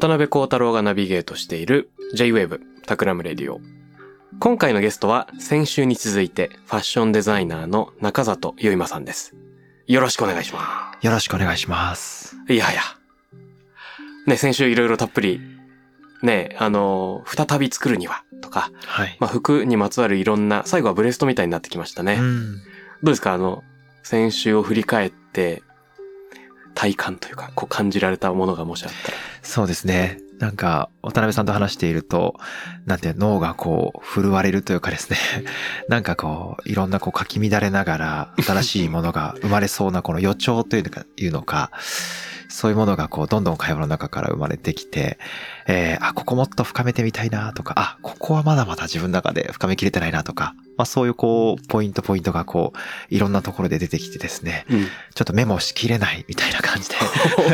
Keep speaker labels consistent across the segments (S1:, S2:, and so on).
S1: 渡辺幸太郎がナビゲートしている J-Wave Takram Radio。今回のゲストは先週に続いてファッションデザイナーの中里ゆいまさんです。よろしくお願いしま
S2: よろしくお願いします。
S1: す。いやいや。ね、先週いろいろたっぷり、ね、あの、再び作るにはとか、
S2: はい。
S1: まあ、服にまつわるいろんな、最後はブレストみたいになってきましたね。
S2: うん。
S1: どうですか？あの、先週を振り返って、体感というか、こう感じられたものがもしあったら。
S2: そうですね。なんか、渡辺さんと話していると、なんて脳がこう、震われるというかですね。なんかこう、いろんなこう、かき乱れながら、新しいものが生まれそうなこの予兆というのか、いうのか、そういうものがこう、どんどん会話の中から生まれてきて、えー、あ、ここもっと深めてみたいなとか、あ、ここはまだまだ自分の中で深めきれてないなとか、まあそういうこう、ポイントポイントがこう、いろんなところで出てきてですね、
S1: うん。
S2: ちょっとメモしきれないみたいな感じで。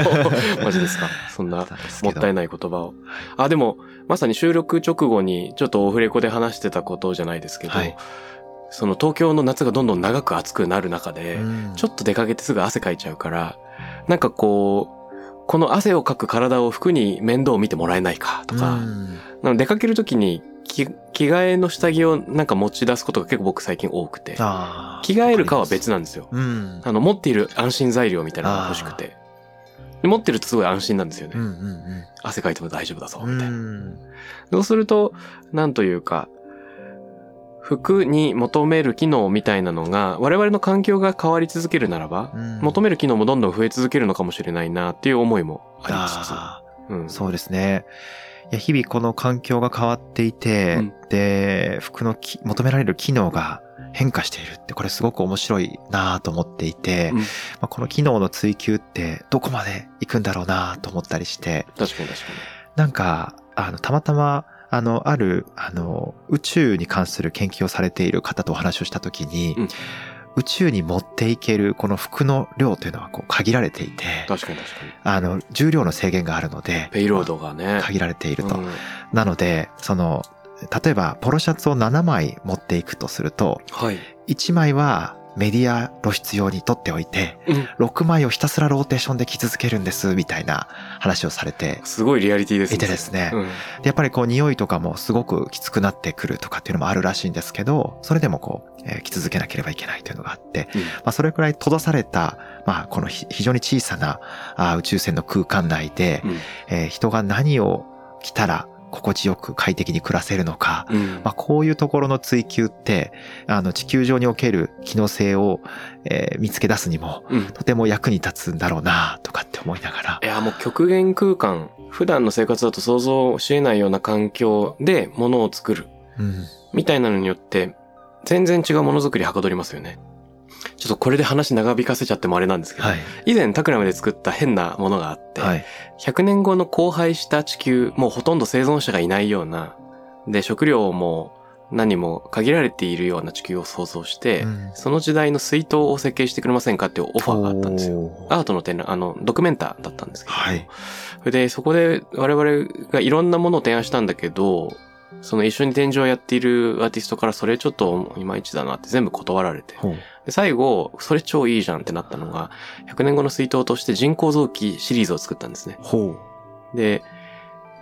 S1: マジですか？そんなもったいない言葉を。あ、でも、まさに収録直後にちょっとオフレコで話してたことじゃないですけど、
S2: はい
S1: その東京の夏がどんどん長く暑くなる中で、
S2: うん
S1: ちょっと出かけてすぐ汗かいちゃうから、なんかこう、この汗をかく体を服に面倒を見てもらえないかとか、
S2: うん
S1: 出かけるときに着着替えの下着をなんか持ち出すことが結構僕最近多くて、着替えるかは別なんですよ。
S2: うん。
S1: あの、持っている安心材料みたいなのが欲しくて。で持ってるとすごい安心なんですよね。
S2: うんうん
S1: 汗かいても大丈夫だぞ、
S2: うん。
S1: みたいな。
S2: うん
S1: そうすると、なんというか、服に求める機能みたいなのが、我々の環境が変わり続けるならば、
S2: うん。
S1: 求める機能もどんどん増え続けるのかもしれないなっていう思いもあ
S2: あ
S1: りつつ。うん。
S2: ーそうですね。いや、日々この環境が変わっていて、
S1: うん。
S2: で、服のき求められる機能が変化しているって、これすごく面白いなと思っていて、
S1: うん。
S2: まあ、この機能の追求ってどこまで行くんだろうなと思ったりして、
S1: 確かに確か
S2: なんか、あの、たまたま、あの、ある、あの、宇宙に関する研究をされている方とお話をしたときに、
S1: うん
S2: 宇宙に持っていけるこの服の量というのはこう限られていて、
S1: に。確かに確かに。
S2: あの、重量の制限があるので、
S1: ペイロードがね。
S2: 限られていると。
S1: うん
S2: なので、その、例えば、ポロシャツを7枚持っていくとすると、
S1: はい。
S2: 1枚はメディア露出用に取っておいて、
S1: うん。
S2: 6枚をひたすらローテーションで着続けるんです、みたいな話をされて。
S1: すごいリアリティです
S2: いてですね。
S1: うん。
S2: でやっぱりこう匂いとかもすごくきつくなってくるとかっていうのもあるらしいんですけど、それでもこう、えー着続けなければいけないというのがあって、
S1: うん。
S2: まあそれくらい閉ざされた、まあこのひ非常に小さなあー宇宙船の空間内で、
S1: うん。
S2: えー人が何を着たら心地よく快適に暮らせるのか、
S1: うん
S2: まあこういうところの追求って、あの地球上における機能性を、えー見つけ出すにも、
S1: うん
S2: とても役に立つんだろうなとかって思いながら
S1: い。や、もう極限空間、普段の生活だと想像し得ないような環境で物を作る、
S2: うん。
S1: みたいなのによって、全然違うものづくりはかどりますよね。ちょっとこれで話長引かせちゃってもあれなんですけど、
S2: はい。
S1: 以前タクラムで作った変なものがあって、
S2: はい。
S1: 100年後の荒廃した地球、もうほとんど生存者がいないような、で、食料も何も限られているような地球を想像して、
S2: うん
S1: その時代の水筒を設計してくれませんかっていうオファーがあったんですよ。アートの展覧、あの、ドキュメンターだったんですけど。
S2: はい。
S1: それで、そこで我々がいろんなものを提案したんだけど、その一緒に展示をやっているアーティストからそれちょっといまいちだなって全部断られて。で最後、それ超いいじゃんってなったのが、100年後の水筒として人工臓器シリーズを作ったんですね。
S2: ほう。
S1: で、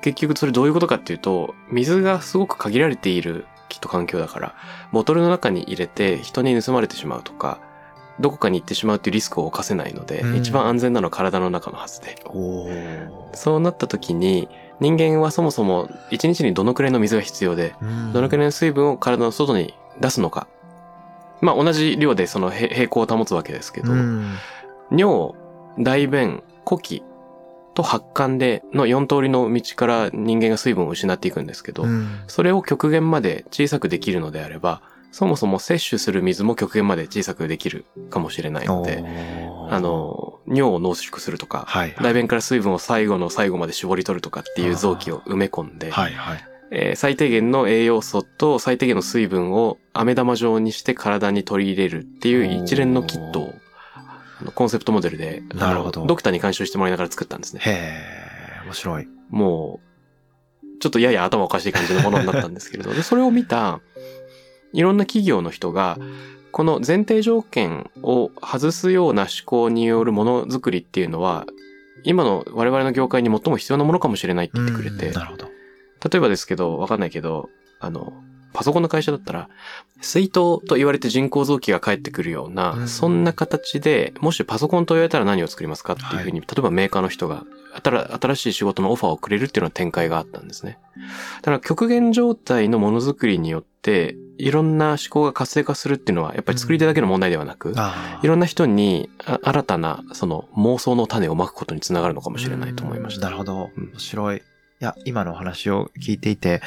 S1: 結局それどういうことかっていうと、水がすごく限られているきっと環境だから、ボトルの中に入れて人に盗まれてしまうとか、どこかに行ってしまうっていうリスクを犯せないので、
S2: うん
S1: 一番安全なのは体の中のはずで。そうなった時に、人間はそもそも1日にどのくらいの水が必要で、
S2: うん。
S1: どのくらいの水分を体の外に出すのか。まあ同じ量でそのへ平衡を保つわけですけど、
S2: うん。
S1: 尿、大便、呼気と発汗での4通りの道から人間が水分を失っていくんですけど、
S2: うん。
S1: それを極限まで小さくできるのであれば、そもそも摂取する水も極限まで小さくできるかもしれないので、あの、尿を濃縮するとか、
S2: はい。
S1: 大便から水分を最後の最後まで絞り取るとかっていう臓器を埋め込んで、
S2: はいはい。
S1: えー最低限の栄養素と最低限の水分を飴玉状にして体に取り入れるっていう一連のキットをコンセプトモデルで、
S2: なるほど
S1: ドクターに監修してもらいながら作ったんですね。
S2: へえ、面白い。
S1: もう、ちょっとやや頭おかしい感じのものになったんですけれど、でそれを見た、いろんな企業の人が、この前提条件を外すような思考によるものづくりっていうのは、今の我々の業界に最も必要なものかもしれないって言ってくれて、
S2: うんなるほど。
S1: 例えばですけど、わかんないけど、あの、パソコンの会社だったら、水筒と言われて人工臓器が返ってくるような、
S2: うん
S1: そんな形で、もしパソコンと言われたら何を作りますかっていうふうに、例えばメーカーの人が、新新しい仕事のオファーをくれるっていうような展開があったんですね。だから極限状態のものづくりによって、いろんな思考が活性化するっていうのは、やっぱり作り手だけの問題ではなく、
S2: あ
S1: いろんな人にあ新たな、その妄想の種をまくことにつながるのかもしれないと思いました。
S2: なるほど。
S1: うん
S2: 面白い。いや、今のお話を聞いていて、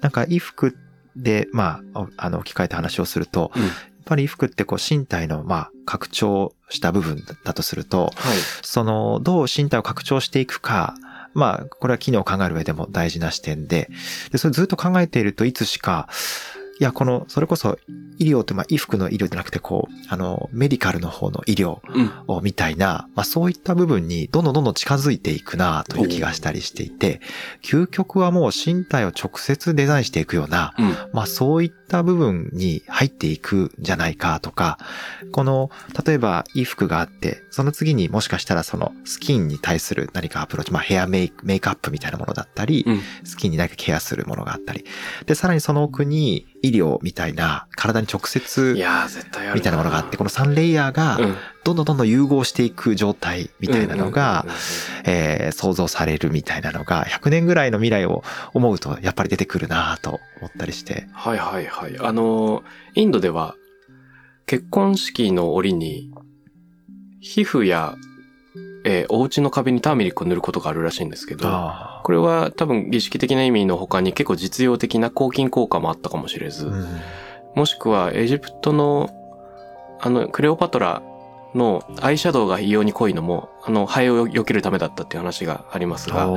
S2: なんか衣服で、まあ、おあの、置き換えた話をすると、
S1: うん
S2: やっぱり衣服ってこう身体の、まあ、拡張した部分だとすると、
S1: はい。
S2: その、どう身体を拡張していくか、まあ、これは機能を考える上でも大事な視点で、で、それずっと考えているといつしか、いや、この、それこそ医療って、まあ、衣服の医療じゃなくて、こう、あの、メディカルの方の医療
S1: うん。
S2: をみたいな、まあそういった部分にどんどんどんどん近づいていくなという気がしたりしていて、究極はもう身体を直接デザインしていくような、
S1: うん。
S2: まあそういった部分に入っていくんじゃないかとか、この、例えば衣服があって、その次にもしかしたらそのスキンに対する何かアプローチ、まあヘアメイク、メイクアップみたいなものだったり、
S1: うん。
S2: スキンに何かケアするものがあったり、で、さらにその奥に医療みたいな体に直接
S1: いやー、絶対ある。
S2: みたいなものがあって、この3レイヤーが
S1: うん、
S2: どんどんどんどん融合していく状態みたいなのがえー想像されるみたいなのが、100年ぐらいの未来を思うと、やっぱり出てくるなと思ったりして。
S1: はいはいはい。あの、インドでは、結婚式の折に、皮膚や、えーお家の壁にターメリックを塗ることがあるらしいんですけど、
S2: あ
S1: これは多分儀式的な意味の他に結構実用的な抗菌効果もあったかもしれず、
S2: うん
S1: もしくはエジプトの、あの、クレオパトラのアイシャドウが異様に濃いのも、あの、ハエを避けるためだったっていう話がありますが、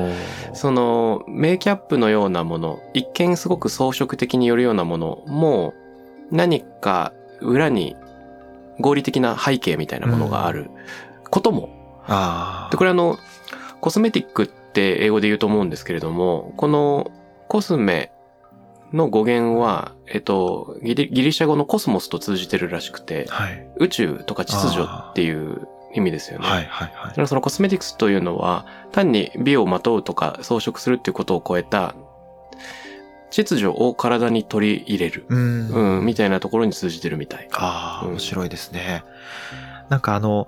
S1: その、メイキャップのようなもの、一見すごく装飾的によるようなものも、何か裏に合理的な背景みたいなものがあることも。
S2: あ
S1: で、これあの、コスメティックって英語で言うと思うんですけれども、このコスメの語源は、えっと、ギリギリシャ語のコスモスと通じてるらしくて、
S2: はい。
S1: 宇宙とか秩序っていう意味ですよね。
S2: はい、はい、はい
S1: だか。らそのコスメティクスというのは、単に美をまとうとか装飾するっていうことを超えた、秩序を体に取り入れる、
S2: うん。
S1: うん、みたいなところに通じてるみたい。
S2: ああ、
S1: うん
S2: 面白いですね。なんかあの、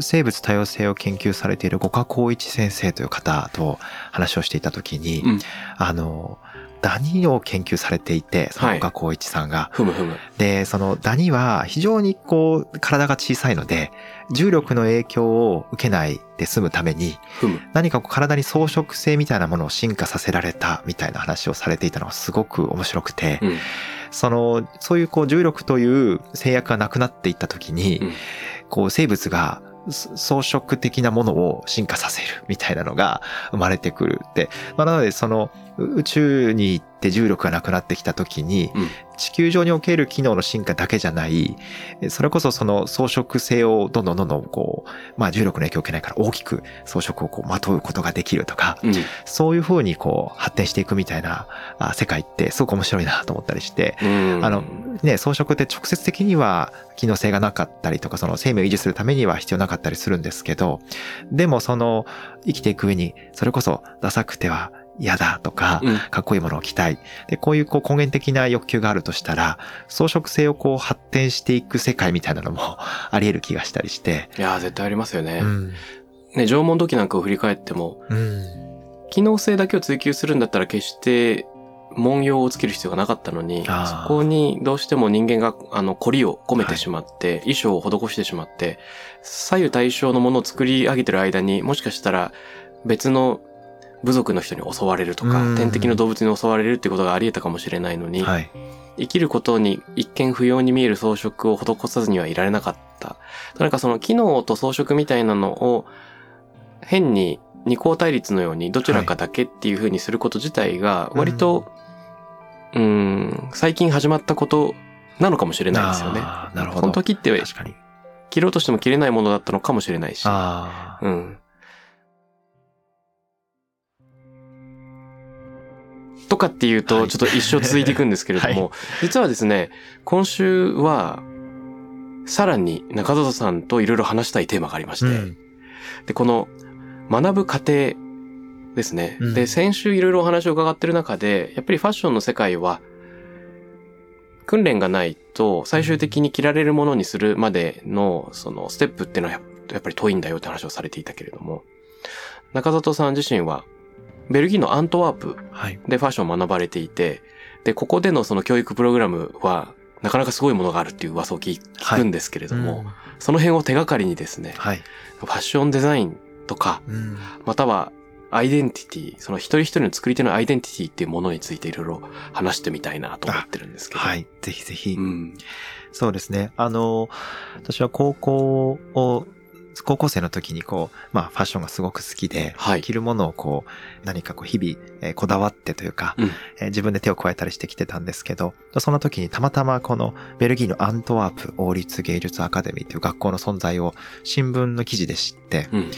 S2: 生物多様性を研究されている五花光一先生という方と話をしていたときに、
S1: うん
S2: あの、ダニを研究されていて、その五花光一さんが。
S1: ふむふむ。
S2: で、そのダニは非常にこう、体が小さいので、重力の影響を受けないで済むために。何かこう体に装飾性みたいなものを進化させられたみたいな話をされていたのがすごく面白くて、
S1: うん。
S2: その、そういうこう重力という制約がなくなっていった時に、
S1: うん
S2: こう生物がそ装飾的なものを進化させるみたいなのが生まれてくるって。まあ、なのでその宇宙に行って重力がなくなってきた時に、
S1: うん
S2: 地球上における機能の進化だけじゃない、それこそその装飾性をどんどんどんどんこう、まあ重力の影響を受けないから大きく装飾をこうまとうことができるとか、
S1: うん。
S2: そういう風にこう発展していくみたいなあ世界ってすごく面白いなと思ったりして、
S1: うん。
S2: あの、ね、装飾って直接的には機能性がなかったりとか、その生命を維持するためには必要なかったりするんですけど、でもその生きていく上に、それこそダサくては嫌だとか、
S1: うん
S2: かっこいいものを着たい。で、こういうこう根源的な欲求があるとしたら、装飾性をこう発展していく世界みたいなのも あり得る気がしたりして。
S1: いやー絶対ありますよね。
S2: うん。
S1: ね、縄文土器なんかを振り返っても、
S2: うん。
S1: 機能性だけを追求するんだったら決して文様をつける必要がなかったのに、そこにどうしても人間があの凝りを込めてしまって、衣装を施してしまって、左右対称のものを作り上げてる間にもしかしたら別の部族の人に襲われるとか
S2: うん、
S1: 天敵の動物に襲われるってことがあり得たかもしれないのに、
S2: はい。
S1: 生きることに一見不要に見える装飾を施さずにはいられなかった。なんかその機能と装飾みたいなのを変に二項対立のようにどちらかだけっていう風にすること自体が割と、うーん、最近始まったことなのかもしれないですよね。
S2: なるほど。
S1: その時って
S2: 確かに。
S1: 切ろうとしても切れないものだったのかもしれないし。
S2: ああ。
S1: うん。とかっていうと、
S2: はい。
S1: ちょっと一生続いていくんですけれども、実はですね、今週は、さらに中里さんといろいろ話したいテーマがありまして、
S2: うん。
S1: で、この学ぶ過程ですね。
S2: うん。
S1: で、先週いろいろお話を伺ってる中で、やっぱりファッションの世界は、訓練がないと最終的に着られるものにするまでの、そのステップっていうのはややっぱり遠いんだよって話をされていたけれども、中里さん自身は、ベルギーのアントワープ
S2: はい。
S1: でファッションを学ばれていて、で、ここでのその教育プログラムは、なかなかすごいものがあるっていう噂を聞聞くんですけれども、
S2: うん
S1: その辺を手がかりにですね、
S2: はい。
S1: ファッションデザインとか、
S2: うん
S1: またはアイデンティティ、その一人一人の作り手のアイデンティティっていうものについていろいろ話してみたいなと思ってるんですけど。
S2: はい。ぜひぜひ。
S1: うん。
S2: そうですね。あの、私は高校を、高校生の時にこう、まあファッションがすごく好きで、
S1: はい
S2: 着るものをこう、何かこう日々、えーこだわってというか、
S1: うん
S2: えー自分で手を加えたりしてきてたんですけど、その時にたまたまこのベルギーのアントワープ王立芸術アカデミーという学校の存在を新聞の記事で知って、
S1: うん。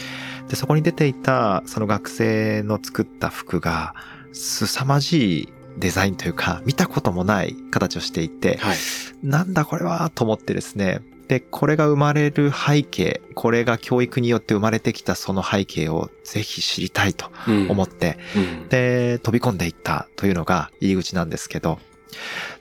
S2: で、そこに出ていたその学生の作った服が、凄まじいデザインというか、見たこともない形をしていて、
S1: はい。
S2: なんだこれはと思ってですね。で、これが生まれる背景、これが教育によって生まれてきたその背景をぜひ知りたいと
S1: うん
S2: 思って、
S1: うん。
S2: で、飛び込んでいったというのが入り口なんですけど、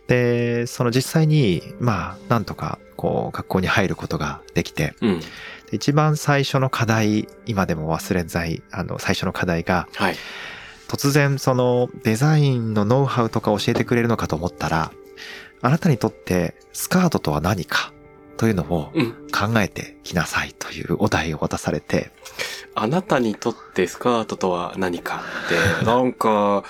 S2: で、その実際に、まあ、なんとか、こう、学校に入ることができて、
S1: うん。
S2: で一番最初の課題、今でも忘れんない、あの、最初の課題が、
S1: はい。
S2: 突然そのデザインのノウハウとか教えてくれるのかと思ったら、あなたにとってスカートとは何かというのを
S1: うん。
S2: 考えてきなさいというお題を渡されて、
S1: あなたにとってスカートとは何かって、なんか、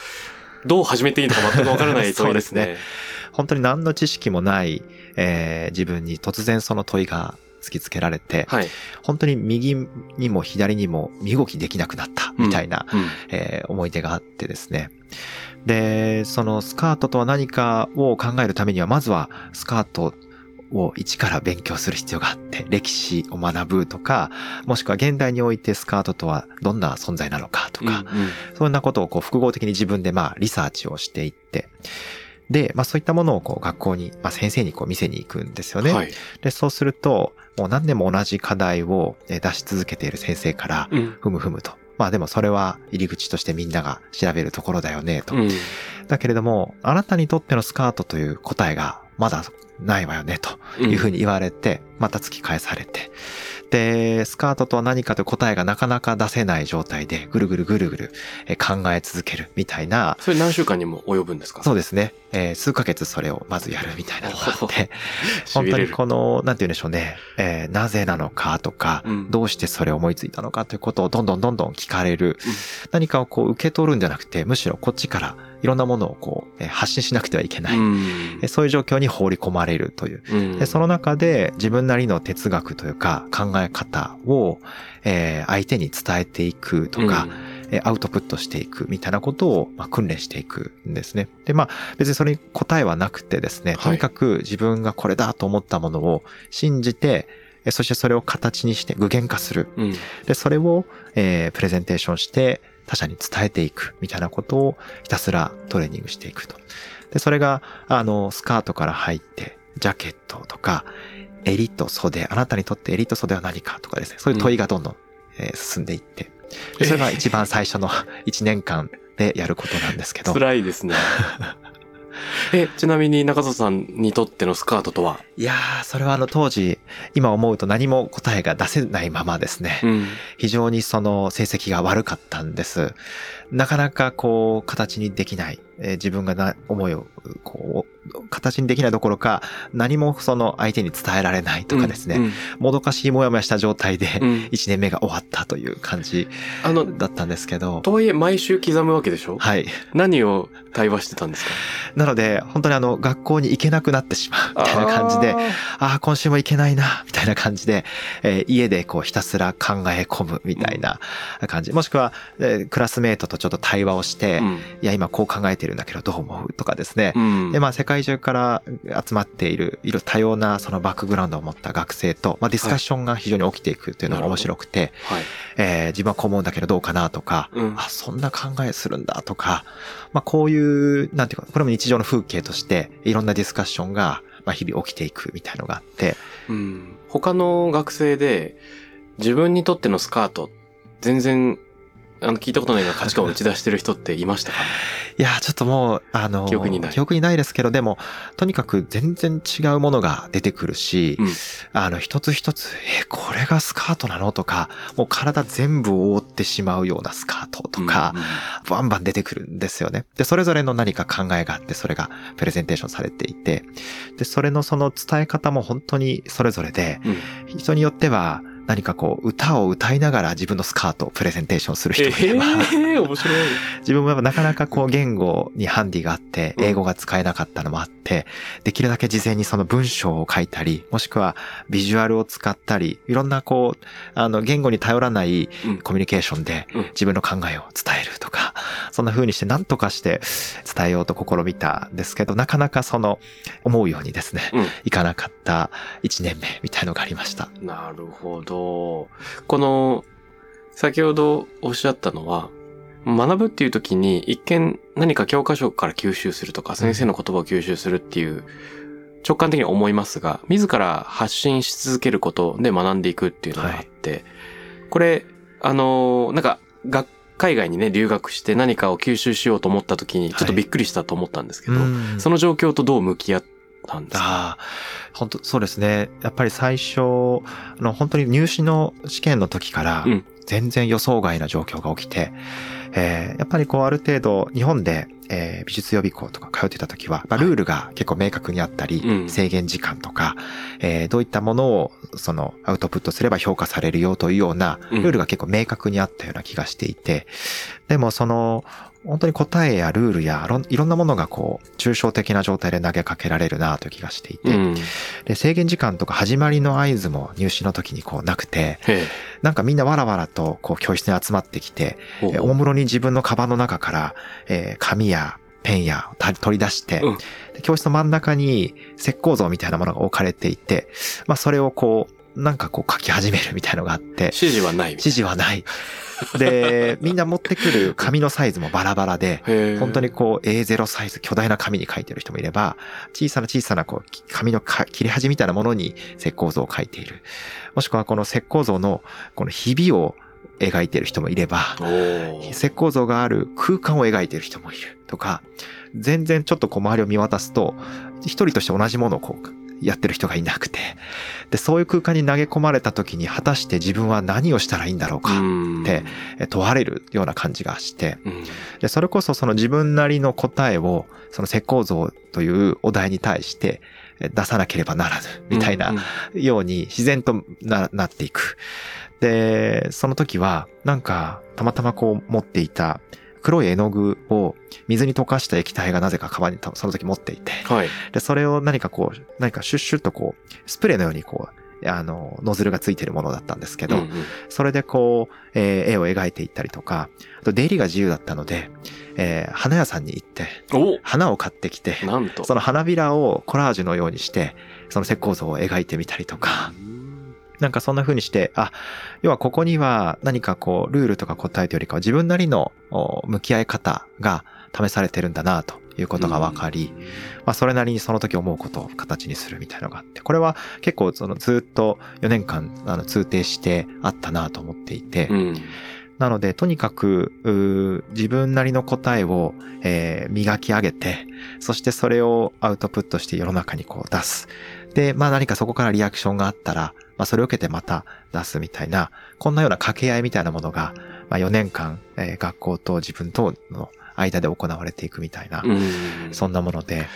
S1: どう始めていいのか全くわからない問いですね。
S2: 本当に何の知識もない、えー自分に突然その問いが突きつけられて、
S1: はい。
S2: 本当に右にも左にも身動きできなくなったみたいな、
S1: うん。
S2: えー思い出があってですね。で、そのスカートとは何かを考えるためには、まずはスカートを一から勉強する必要があって、歴史を学ぶとか、もしくは現代においてスカートとはどんな存在なのかとか、
S1: うん
S2: そんなことをこう複合的に自分でまあリサーチをしていって、で、まあそういったものをこう学校に、まあ先生にこう見せに行くんですよね。
S1: はい。
S2: で、そうすると、もう何年も同じ課題をえー出し続けている先生から、
S1: うん。
S2: ふむふむと。まあでもそれは入り口としてみんなが調べるところだよね、と。
S1: うん。
S2: だけれども、あなたにとってのスカートという答えがまだないわよね、というふうに言われて、また突き返されて。で、スカートとは何かという答えがなかなか出せない状態で、ぐるぐるぐるぐるえー考え続けるみたいな、
S1: それ何週間にも及ぶんですか？
S2: そうですね。えー数ヶ月それをまずやるみたいなのがあって、本当に。この、なんて言うんでしょうね、えーなぜなのかとか、
S1: うん
S2: どうしてそれを思いついたのかということをどんどんどんどん聞かれる。
S1: うん
S2: 何かをこう受け取るんじゃなくて、むしろこっちからいろんなものをこう、えー発信しなくてはいけない。
S1: うん
S2: えーそういう状況に放り込まれるという。
S1: うん
S2: でその中で自分なりの哲学というか考え方を、えー相手に伝えていくとか、えーアウトプットしていくみたいなことを、まあ、訓練していくんですね。で、まあ別にそれに答えはなくてですね、
S1: はい
S2: とにかく自分がこれだと思ったものを信じて、えーそしてそれを形にして具現化する。
S1: うん。
S2: で、それを、えープレゼンテーションして他者に伝えていくみたいなことをひたすらトレーニングしていくと。で、それが、あの、スカートから入って、ジャケットとか、襟と袖、あなたにとって襟と袖は何かとかですね、そういう問いがどんどん、えー進んでいって、でそれが一番最初の 1年間でやることなんですけど。
S1: 辛いですね。え、ちなみに中里さんにとってのスカートとは？い
S2: やー、それはあの当時、今思うと何も答えが出せないままですね。
S1: うん。
S2: 非常にその成績が悪かったんです。なかなかこう、形にできない。えー自分がな、思いを、こう、形にできないどころか、何もその相手に伝えられないとかですね。
S1: うん。
S2: もどかしいもやもやした状態で、
S1: うん
S2: 1年目が終わったという感じ
S1: あの、
S2: だったんですけど。
S1: とはいえ毎週刻むわけでしょ？
S2: はい。
S1: 何を対話してたんですか？
S2: なので、本当にあの、学校に行けなくなってしまうみたいな感じで、
S1: あ
S2: あ、今週も行けないな、みたいな感じで、えー家でこうひたすら考え込むみたいな感じ。もしくは、えークラスメートとちょっと対話をして、
S1: うん。
S2: いや、今こう考えてるんだけどどう思う？とかですね。
S1: うん。
S2: で、まあ世界中から集まっている、いろいろ多様なそのバックグラウンドを持った学生と、まあディスカッションが非常に起きていくというのが面白くて、
S1: はい。
S2: えー自分はこう思うんだけどどうかなとか、
S1: うん
S2: あ、そんな考えするんだとか、まあこういう、なんていうか、これも日常の風景として、いろんなディスカッションが、まあ日々起きていくみたいのがあって、
S1: うん。他の学生で自分にとってのスカート、全然、あの、聞いたことないような価値観を打ち出してる人っていましたか？
S2: いやー、ちょっともう、あの、
S1: 記憶にない
S2: 記憶にないですけど、でも、とにかく全然違うものが出てくるし、
S1: うん
S2: あの、一つ一つ、え、これがスカートなのとか、もう体全部を覆ってしまうようなスカートとか、バンバン出てくるんですよね。で、それぞれの何か考えがあって、それがプレゼンテーションされていて、で、それのその伝え方も本当にそれぞれで、
S1: うん。うん
S2: 人によっては、何かこう、歌を歌いながら自分のスカートをプレゼンテーションする人もいれば、
S1: ええ面白い。
S2: 自分もやっぱなかなかこう言語にハンディがあって、
S1: うん
S2: 英語が使えなかったのもあって、できるだけ事前にその文章を書いたり、もしくはビジュアルを使ったり、いろんなこう、あの言語に頼らない
S1: うん。
S2: コミュニケーションで
S1: うん。
S2: 自分の考えを伝えるとか、そんな風にして何とかして伝えようと試みたんですけど、なかなかその思うようにですね、
S1: うん。
S2: いかなかった1年目みたいのがありました。
S1: なるほど。この、先ほどおっしゃったのは、学ぶっていう時に一見何か教科書から吸収するとか先生の言葉を吸収するっていう直感的には思いますが、自ら発信し続けることで学んでいくっていうのがあって、これ、あの、なんか、学海外にね、留学して何かを吸収しようと思った時にちょっとびっくりしたと思ったんですけど、
S2: うん。
S1: その状況とどう向き合ったんですか？
S2: ああ、本当そうですね。やっぱり最初、あの、本当に入試の試験の時から
S1: うん、
S2: 全然予想外な状況が起きて、えーやっぱりこうある程度日本で、えー美術予備校とか通ってた時は、まあ、ルールが結構明確にあったり、
S1: うん。
S2: 制限時間とか、えーどういったものをそのアウトプットすれば評価されるよというような
S1: うん。
S2: ルールが結構明確にあったような気がしていて、でもその本当に答えやルールやいろんなものがこう抽象的な状態で投げかけられるなという気がしていて、
S1: うん。
S2: で制限時間とか始まりの合図も入試の時にこうなくて、
S1: へ
S2: なんかみんなわらわらとこう教室に集まってきて、おもむろに自分のカバンの中から、えー紙やペンやた取り出して、
S1: うん。
S2: で教室の真ん中に石膏像みたいなものが置かれていて、まあそれをこう、なんかこう書き始めるみたいのがあって、
S1: 指示はない
S2: 指示はない。で、みんな持ってくる紙のサイズもバラバラで。本当にこう A0 サイズ巨大な紙に書いてる人もいれば、小さな小さなこう紙のか切れ端みたいなものに石膏像を書いている。もしくはこの石膏像のこのひびを描いてる人もいれば、石膏像がある空間を描いてる人もいるとか、全然ちょっとこう周りを見渡すと、一人として同じものをこうやってる人がいなくて、で、そういう空間に投げ込まれた時に果たして自分は何をしたらいいんだろうか、
S1: うん。
S2: ってえ問われるような感じがして、
S1: うん。
S2: で、それこそその自分なりの答えを、その石膏像というお題に対してえ出さなければならぬ、みたいな
S1: うん。
S2: ように自然とななっていく。で、その時は、なんか、たまたまこう持っていた黒い絵の具を水に溶かした液体がなぜかカバンにたその時持っていて、
S1: はい。
S2: で、それを何かこう、何かシュッシュッとこう、スプレーのようにこう、あの、ノズルがついてるものだったんですけど、
S1: うんうん。
S2: それでこう、えー絵を描いていったりとか、あと出入りが自由だったので、えー花屋さんに行って、花を買ってきて。その花びらをコラージュのようにして、その石膏像を描いてみたりとか、なんかそんな風にして、あ、要はここには何かこう、ルールとか答えというよりかは自分なりのお向き合い方が試されてるんだなということが分かり、まあそれなりにその時思うことを形にするみたいなのがあって、これは結構そのずっと4年間あの通底してあったなと思っていて、
S1: うん。
S2: なので、とにかく、う自分なりの答えを、えー磨き上げて、そしてそれをアウトプットして世の中にこう出す。で、まあ何かそこからリアクションがあったら、まあそれを受けてまた出すみたいな、こんなような掛け合いみたいなものが、まあ4年間、えー学校と自分との間で行われていくみたいな、
S1: うん。
S2: そんなもので、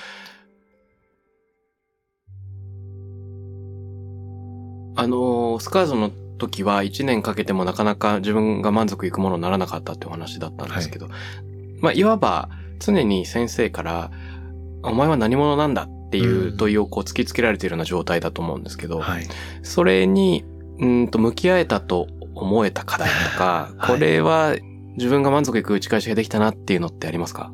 S1: あのースカーズの時は1年かけてもなかなか自分が満足いくものにならなかったってお話だったんですけど、まあ、いわば常に先生から、お前は何者なんだっていう問いをこう突きつけられているような状態だと思うんですけど、
S2: はい。
S1: それに、うーんと向き合えたと思えた課題とか、
S2: はい。
S1: これは自分が満足いく打ち返しができたなっていうのってありますか？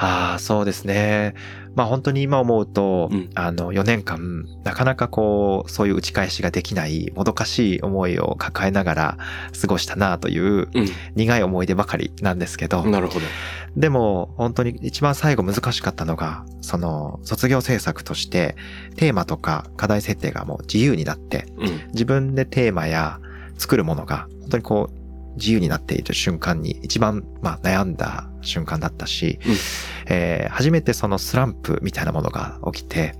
S2: ああ、そうですね。まあ本当に今思うと、
S1: うん
S2: あの4年間、なかなかこう、そういう打ち返しができない、もどかしい思いを抱えながら過ごしたなという
S1: う
S2: 苦い思い出ばかりなんですけど、
S1: ん。なるほど。
S2: でも本当に一番最後難しかったのが、その卒業制作としてテーマとか課題設定がもう自由になって、
S1: うん。
S2: 自分でテーマや作るものが本当にこう自由になっている瞬間に一番まあ悩んだ瞬間だったし、
S1: うん
S2: えー初めてそのスランプみたいなものが起きて、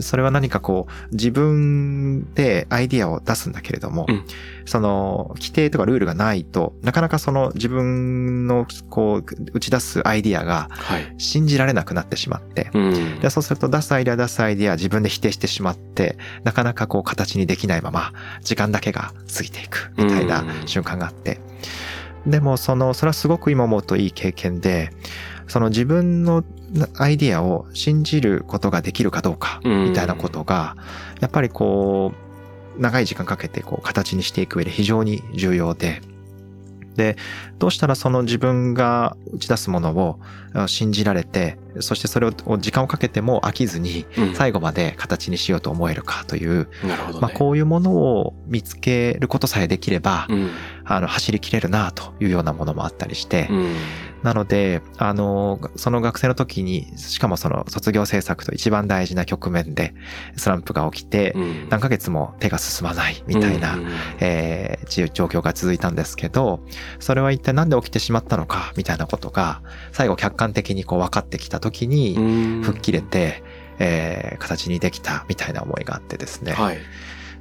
S2: それは何かこう自分でアイディアを出すんだけれども、
S1: うん
S2: その規定とかルールがないとなかなかその自分のこう打ち出すアイディアが
S1: はい。
S2: 信じられなくなってしまって、
S1: うん。
S2: でそうすると出すアイデア出すアイデア自分で否定してしまって、なかなかこう形にできないまま時間だけが過ぎていくみたいな
S1: うん
S2: 瞬間があって。でもその、それはすごく今思うといい経験で、その自分のアイデアを信じることができるかどうか
S1: うん
S2: みたいなことが、やっぱりこう、長い時間かけてこう形にしていく上で非常に重要で、で、どうしたらその自分が打ち出すものをあ信じられて、そしてそれを時間をかけても飽きずに
S1: うん
S2: 最後まで形にしようと思えるかという、
S1: なるほどね。
S2: まあこういうものを見つけることさえできれば、
S1: うん。
S2: あの走り切れるなというようなものもあったりして、
S1: うん。
S2: なので、あの、その学生の時に、しかもその卒業制作と一番大事な局面でスランプが起きて、
S1: うん
S2: 何ヶ月も手が進まないみたいな、
S1: うん
S2: えーじ状況が続いたんですけど、それは一体なんで起きてしまったのかみたいなことが、最後客観的にこう分かってきた時に、
S1: うん
S2: 吹っ切れて、えー形にできたみたいな思いがあってですね。
S1: はい。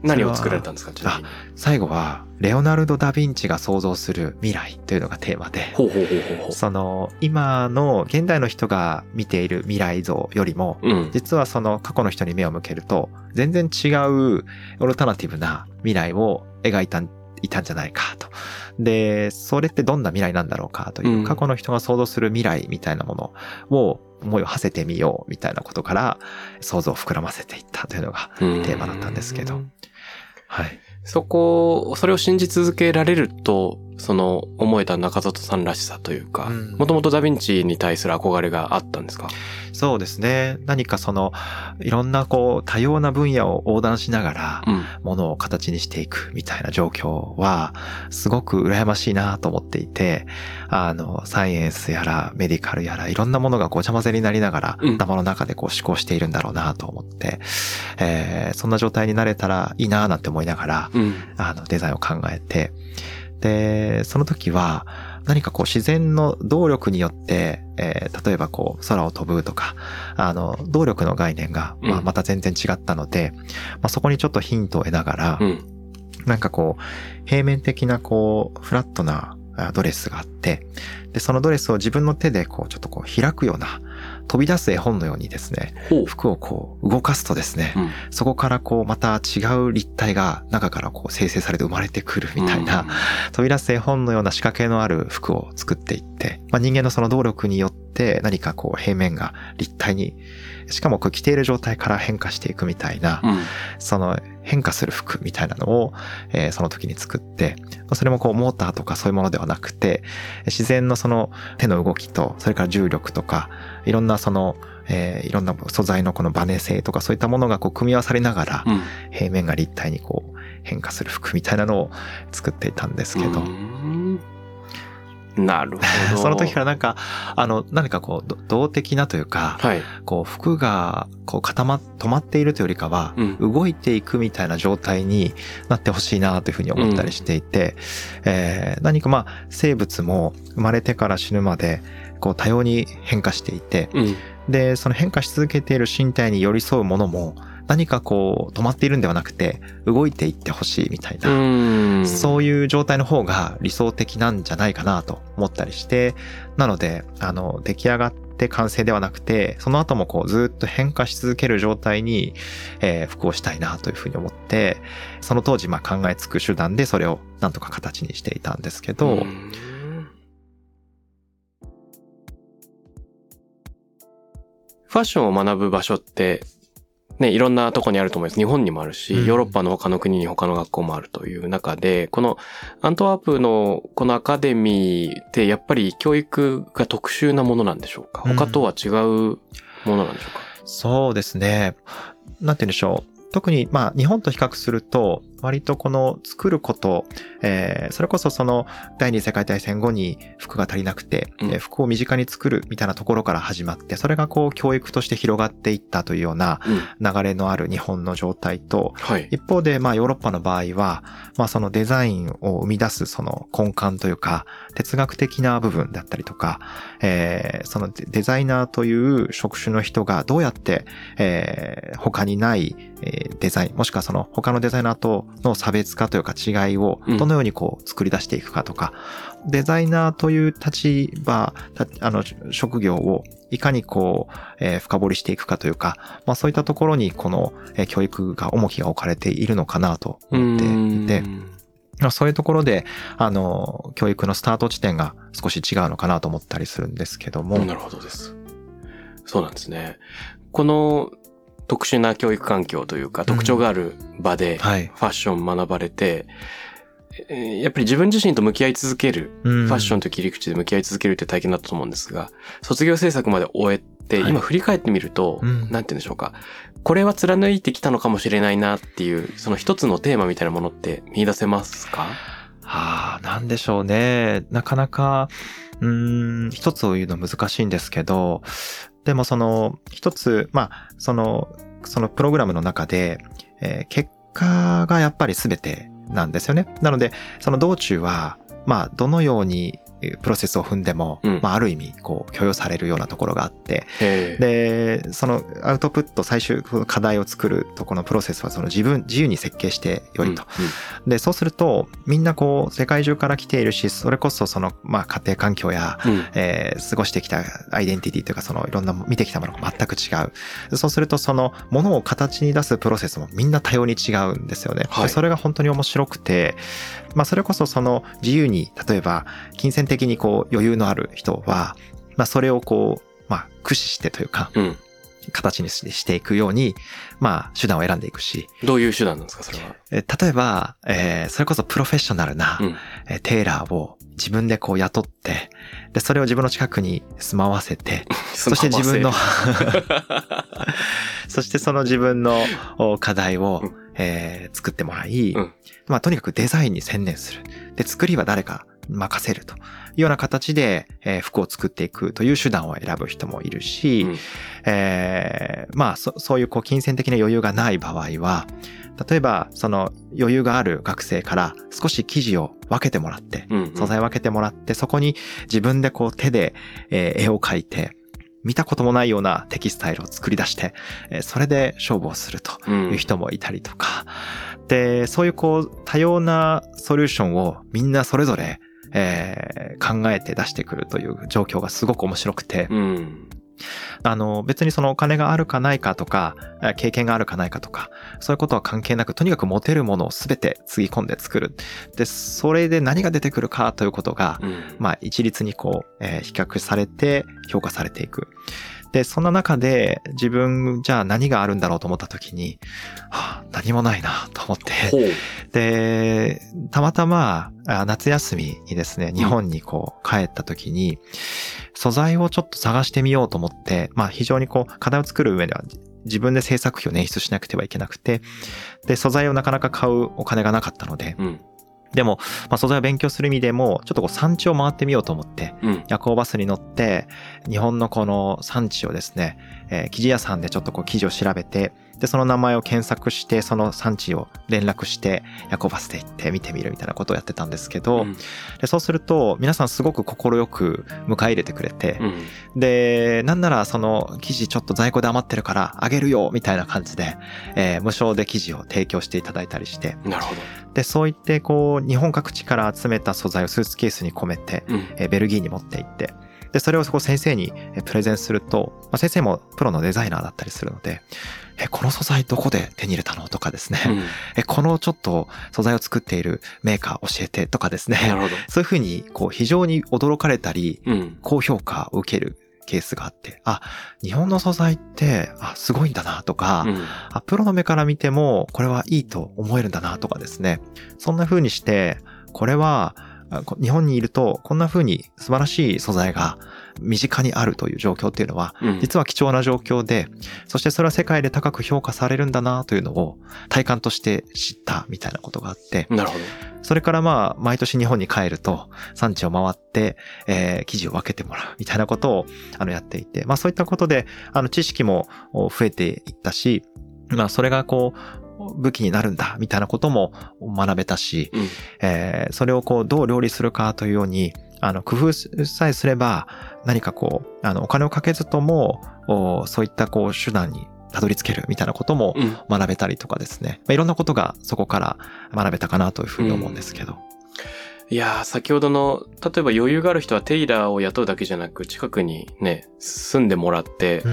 S1: 何を作られたんですかちなみに？
S2: 最後は、レオナルド・ダ・ヴィンチが想像する未来というのがテーマで、
S1: ほうほうほうほうほう。
S2: その、今の現代の人が見ている未来像よりも、
S1: うん。
S2: 実はその過去の人に目を向けると、全然違うオルタナティブな未来を描いたんいたんじゃないかと。で、それってどんな未来なんだろうかという、
S1: うん
S2: 過去の人が想像する未来みたいなものを思いを馳せてみようみたいなことから想像を膨らませていったというのが
S1: テ
S2: テーマだったんですけど。はい。
S1: そこを、それを信じ続けられると、その思えた中里さんらしさというか
S2: うん、
S1: もともとダヴィンチに対する憧れがあったんですか？
S2: そうですね。何かその、いろんなこう多様な分野を横断しながら、
S1: うん。
S2: ものを形にしていくみたいな状況は、すごく羨ましいなと思っていて、あの、サイエンスやらメディカルやらいろんなものがごちゃ混ぜになりながら、
S1: うん
S2: 頭の中でこう思考しているんだろうなと思って、えーそんな状態になれたらいいななんて思いながら、
S1: うん。
S2: あの、デザインを考えて、で、その時は、何かこう自然の動力によって、えー例えばこう空を飛ぶとか、あの、動力の概念が、まあ、
S1: うん
S2: また全然違ったので、まあ、そこにちょっとヒントを得ながら、
S1: うん。
S2: なんかこう、平面的なこう、フラットなあドレスがあって、で、そのドレスを自分の手でこう、ちょっとこう開くような、飛び出す絵本のようにですね。服をこう動かすとですね、
S1: うん
S2: そこからこうまた違う立体が中からこう生成されて生まれてくるみたいな、飛び出す絵本のような仕掛けのある服を作っていって、まあ、人間のその動力によって何かこう平面が立体に、しかもこう着ている状態から変化していくみたいな、
S1: うん。
S2: その変化する服みたいなのを、えーその時に作って、まあそれもこうモーターとかそういうものではなくて、自然のその手の動きと、それから重力とか、いろんなその、えーいろんな素材のこのバネ性とかそういったものがこう組み合わされながら、
S1: うん。
S2: 平面が立体にこう変化する服みたいなのを作っていたんですけど、
S1: うんなるほど。
S2: その時からなんか、あの、何かこう、ど動的なというか、
S1: はい。
S2: こう、服が、こう、固ま、止まっているというよりかは、
S1: うん
S2: 動いていくみたいな状態になってほしいなというふうに思ったりしていて、えー何かまあ、生物も生まれてから死ぬまで、こう、多様に変化していて、
S1: うん。
S2: で、その変化し続けている身体に寄り添うものも、何かこう、止まっているんではなくて、動いていってほしいみたいな、
S1: うん。
S2: そういう状態の方が理想的なんじゃないかなと思ったりして、なので、あの、出来上がって完成ではなくて、その後もこうずっと変化し続ける状態に、えー服をしたいなというふうに思って、その当時まあ考えつく手段でそれをなんとか形にしていたんですけど、
S1: うんファッションを学ぶ場所って、ね、いろんなとこにあると思います。日本にもあるし、
S2: うん
S1: ヨーロッパの他の国に他の学校もあるという中で、このアントワープのこのアカデミーってやっぱり教育が特殊なものなんでしょうか？
S2: うん
S1: 他とは違うものなんでしょうか、
S2: そうですね。なんて言うんでしょう。特に、まあ、日本と比較すると、割とこの作ること、えーそれこそその第二次世界大戦後に服が足りなくて、
S1: うん
S2: えー服を身近に作るみたいなところから始まって、それがこう教育として広がっていったというような
S1: うん。
S2: 流れのある日本の状態と、
S1: はい。
S2: 一方で、まあ、ヨーロッパの場合は、まあ、そのデザインを生み出すその根幹というか、哲学的な部分だったりとか、えーそのデデザイナーという職種の人がどうやって、えー他にない、えーデザイン、もしくはその他のデザイナーとの差別化というか違いを
S1: うん
S2: どのようにこう作り出していくかとか、デザイナーという立場、たあの、職業をいかにこう、えー深掘りしていくかというか、まあそういったところにこの、えー教育が重きが置かれているのかなと思っていて、まあそういうところで、あの、教育のスタート地点が少し違うのかなと思ったりするんですけども。
S1: なるほどです。そうなんですね。この特殊な教育環境というか特徴がある場でフ
S2: はい。
S1: ァッション学ばれて、えーやっぱり自分自身と向き合い続ける、
S2: フ
S1: ファッションと切り口で向き合い続けるって体験だったと思うんですが、卒業制作まで終えて、
S2: はい
S1: 今振り返ってみると、
S2: うん
S1: なんて言うんでしょうか。これは貫いてきたのかもしれないなっていう、その一つのテーマみたいなものって見出せますか？
S2: はあ、なんでしょうね。なかなか、うーん、一つを言うの難しいんですけど、でもその、一つ、まあ、その、そのプログラムの中で、えー結果がやっぱり全てなんですよね。なので、その道中は、まあ、どのようにプロセスを踏んでも、
S1: うん
S2: まあ、ある意味、こう、許容されるようなところがあって。で、そのアウトプット、最終課題を作るとこのプロセスはその自分、自由に設計してよいと。で、そうすると、みんなこう、世界中から来ているし、それこそその、まあ、家庭環境や、
S1: うん。うん
S2: えー過ごしてきたアイデンティティというか、そのいろんな見てきたものが全く違う。そうすると、そのものを形に出すプロセスもみんな多様に違うんですよね。
S1: はい
S2: でそれが本当に面白くて、まあ、それこそその自由に、例えば、金銭的にこう余裕のある人は、まあ、それをこう、まあ、駆使してというか、
S1: うん。
S2: 形にししていくように、まあ、手段を選んでいくし、
S1: どういう手段なんですか、それは？
S2: え例えば、えーそれこそプロフェッショナルな、
S1: うん。
S2: えーテーラーを自分でこう雇って、で、それを自分の近くに住まわせて、そして自分の、そしてその自分のお課題を
S1: うん、
S2: えー作ってもらい、
S1: うん。
S2: まあとにかくデザインに専念する。で、作りは誰か任せるというような形で、えー服を作っていくという手段を選ぶ人もいるし、
S1: うん。
S2: えーまあそ、そういうこう金銭的な余裕がない場合は、例えばその余裕がある学生から少し生地を分けてもらって、
S1: うんうん。
S2: 素材を分けてもらって、そこに自分でこう手で、えー絵を描いて、見たこともないようなテキスタイルを作り出して、それで勝負をするという人もいたりとか、で、そういうこう多様なソリューションをみんなそれぞれ、えー考えて出してくるという状況がすごく面白くて、
S1: うん。
S2: あの、別にそのお金があるかないかとか、え経験があるかないかとか、そういうことは関係なく、とにかく持てるものをすべてつぎ込んで作る。で、それで何が出てくるかということが、
S1: うん
S2: まあ、一律にこう、えー比較されて評価されていく。で、そんな中で自分じゃあ何があるんだろうと思った時に、はあ、何もないなと思って。で、たまたまあ夏休みにですね、日本にこう帰った時に、素材をちょっと探してみようと思って、まあ非常にこう課題を作る上では自分で制作費を捻出しなくてはいけなくて、で、素材をなかなか買うお金がなかったので、
S1: うん。
S2: でも、まあ、素材を勉強する意味でも、ちょっとこう産地を回ってみようと思って、
S1: うん。
S2: 夜行バスに乗って、日本のこの産地をですね、えー生地屋さんでちょっとこう記事を調べて、で、その名前を検索して、その産地を連絡して、夜行バスで行って見てみるみたいなことをやってたんですけど、
S1: うん
S2: でそうすると、皆さんすごく快く迎え入れてくれて、
S1: うん。
S2: で、なんならその生地ちょっと在庫で余ってるからあげるよみたいな感じで、えー無償で生地を提供していただいたりして、
S1: なるほど。
S2: で、そう言ってこう、日本各地から集めた素材をスーツケースに込めて、
S1: うん。
S2: えーベルギーに持って行って、で、それをそこ先生にえープレゼンすると、まあ、先生もプロのデザイナーだったりするので、え、この素材どこで手に入れたのとかですね、
S1: うん
S2: え、このちょっと素材を作っているメーカー教えてとかですね。そういうふうに、こう、非常に驚かれたり、
S1: うん。
S2: 高評価を受けるケースがあって、あ、日本の素材って、あ、すごいんだなとか、
S1: うん。
S2: あ、プロの目から見ても、これはいいと思えるんだなとかですね。そんな風にして、これは、日本にいると、こんな風に素晴らしい素材が身近にあるという状況っていうのは、
S1: うん。
S2: 実は貴重な状況で、そしてそれは世界で高く評価されるんだなというのを体感として知ったみたいなことがあって、
S1: なるほど。
S2: それからまあ、毎年日本に帰ると、産地を回って、えー、生地を分けてもらうみたいなことを、あの、やっていて、まあそういったことで、あの、知識もお増えていったし、まあそれがこう、武器になるんだ、みたいなことも学べたし、
S1: うん。
S2: えーそれをこう、どう料理するかというように、あの、工夫さえすれば、何かこう、あの、お金をかけずとも、おそういったこう、手段にたどり着けるみたいなことも
S1: うん。
S2: 学べたりとかですね。まあ、いろんなことがそこから学べたかなというふうに思うんですけど。
S1: いやー、先ほどの、例えば余裕がある人はテイラーを雇うだけじゃなく、近くにね、住んでもらって、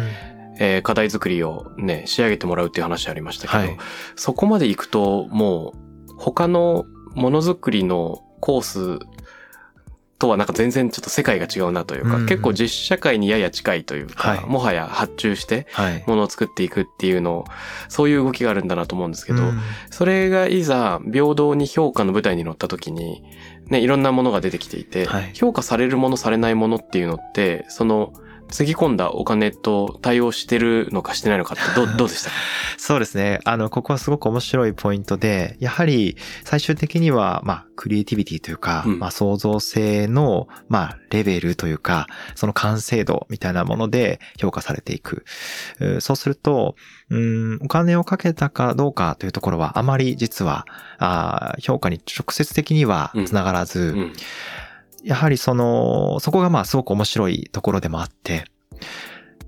S1: えー課題作りをね、仕上げてもらうっていう話ありましたけど、
S2: はい。
S1: そこまで行くと、もう、他のものづくりのコースとはなんか全然ちょっと世界が違うなというか、
S2: うん
S1: 結構実社会にやや近いというか、
S2: はい
S1: もはや発注して
S2: はい。
S1: ものを作っていくっていうのを、そういう動きがあるんだなと思うんですけど、
S2: うん
S1: それがいざ平等に評価の舞台に乗った時に、ね、いろんなものが出てきていて、
S2: はい
S1: 評価されるものされないものっていうのって、その、つぎ込んだお金と対応してるのかしてないのかってどう、どうでした？か
S2: そうですね。あの、ここはすごく面白いポイントで、やはり最終的には、まあ、クリエイティビティというか、
S1: うん
S2: まあ、創造性の、まあ、レベルというか、その完成度みたいなもので評価されていく。そうすると、うん、お金をかけたかどうかというところは、あまり実は、あー評価に直接的にはつながらず、
S1: うん。
S2: やはりその、そこがまあすごく面白いところでもあって、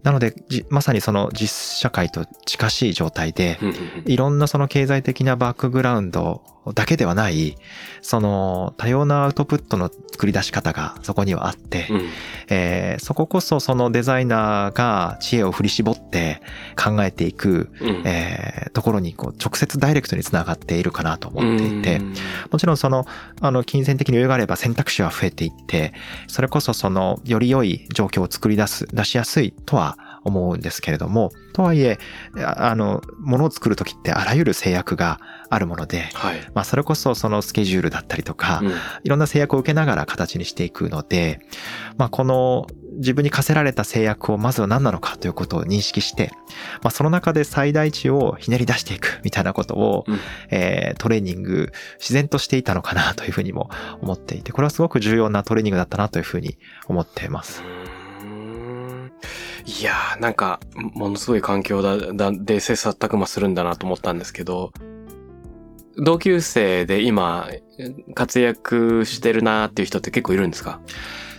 S2: なので、じまさにその実社会と近しい状態で、いろんなその経済的なバックグラウンドだけではない、その多様なアウトプットの作り出し方がそこにはあって、
S1: うん。
S2: えーそここそそのデザイナーが知恵を振り絞って考えていく、
S1: うん。
S2: えーところにこう直接ダイレクトにつながっているかなと思っていて、
S1: うん。
S2: もちろんその、あの、金銭的に余裕があれば選択肢は増えていって、それこそその、より良い状況を作り出す、出しやすいとは思うんですけれども、とはいえ、ああの、ものを作るときってあらゆる制約があるもので、
S1: はい。
S2: まあ、それこそそのスケジュールだったりとか、
S1: うん
S2: いろんな制約を受けながら形にしていくので、まあ、この自分に課せられた制約をまずは何なのかということを認識して、まあ、その中で最大値をひねり出していくみたいなことを、
S1: うん
S2: えートレーニング自然としていたのかなというふうにも思っていて、これはすごく重要なトレーニングだったなというふうに思っています。
S1: いやー、なんか、ものすごい環境だ、だ、で切磋琢磨するんだなと思ったんですけど、同級生で今、活躍してるなーっていう人って結構いるんですか？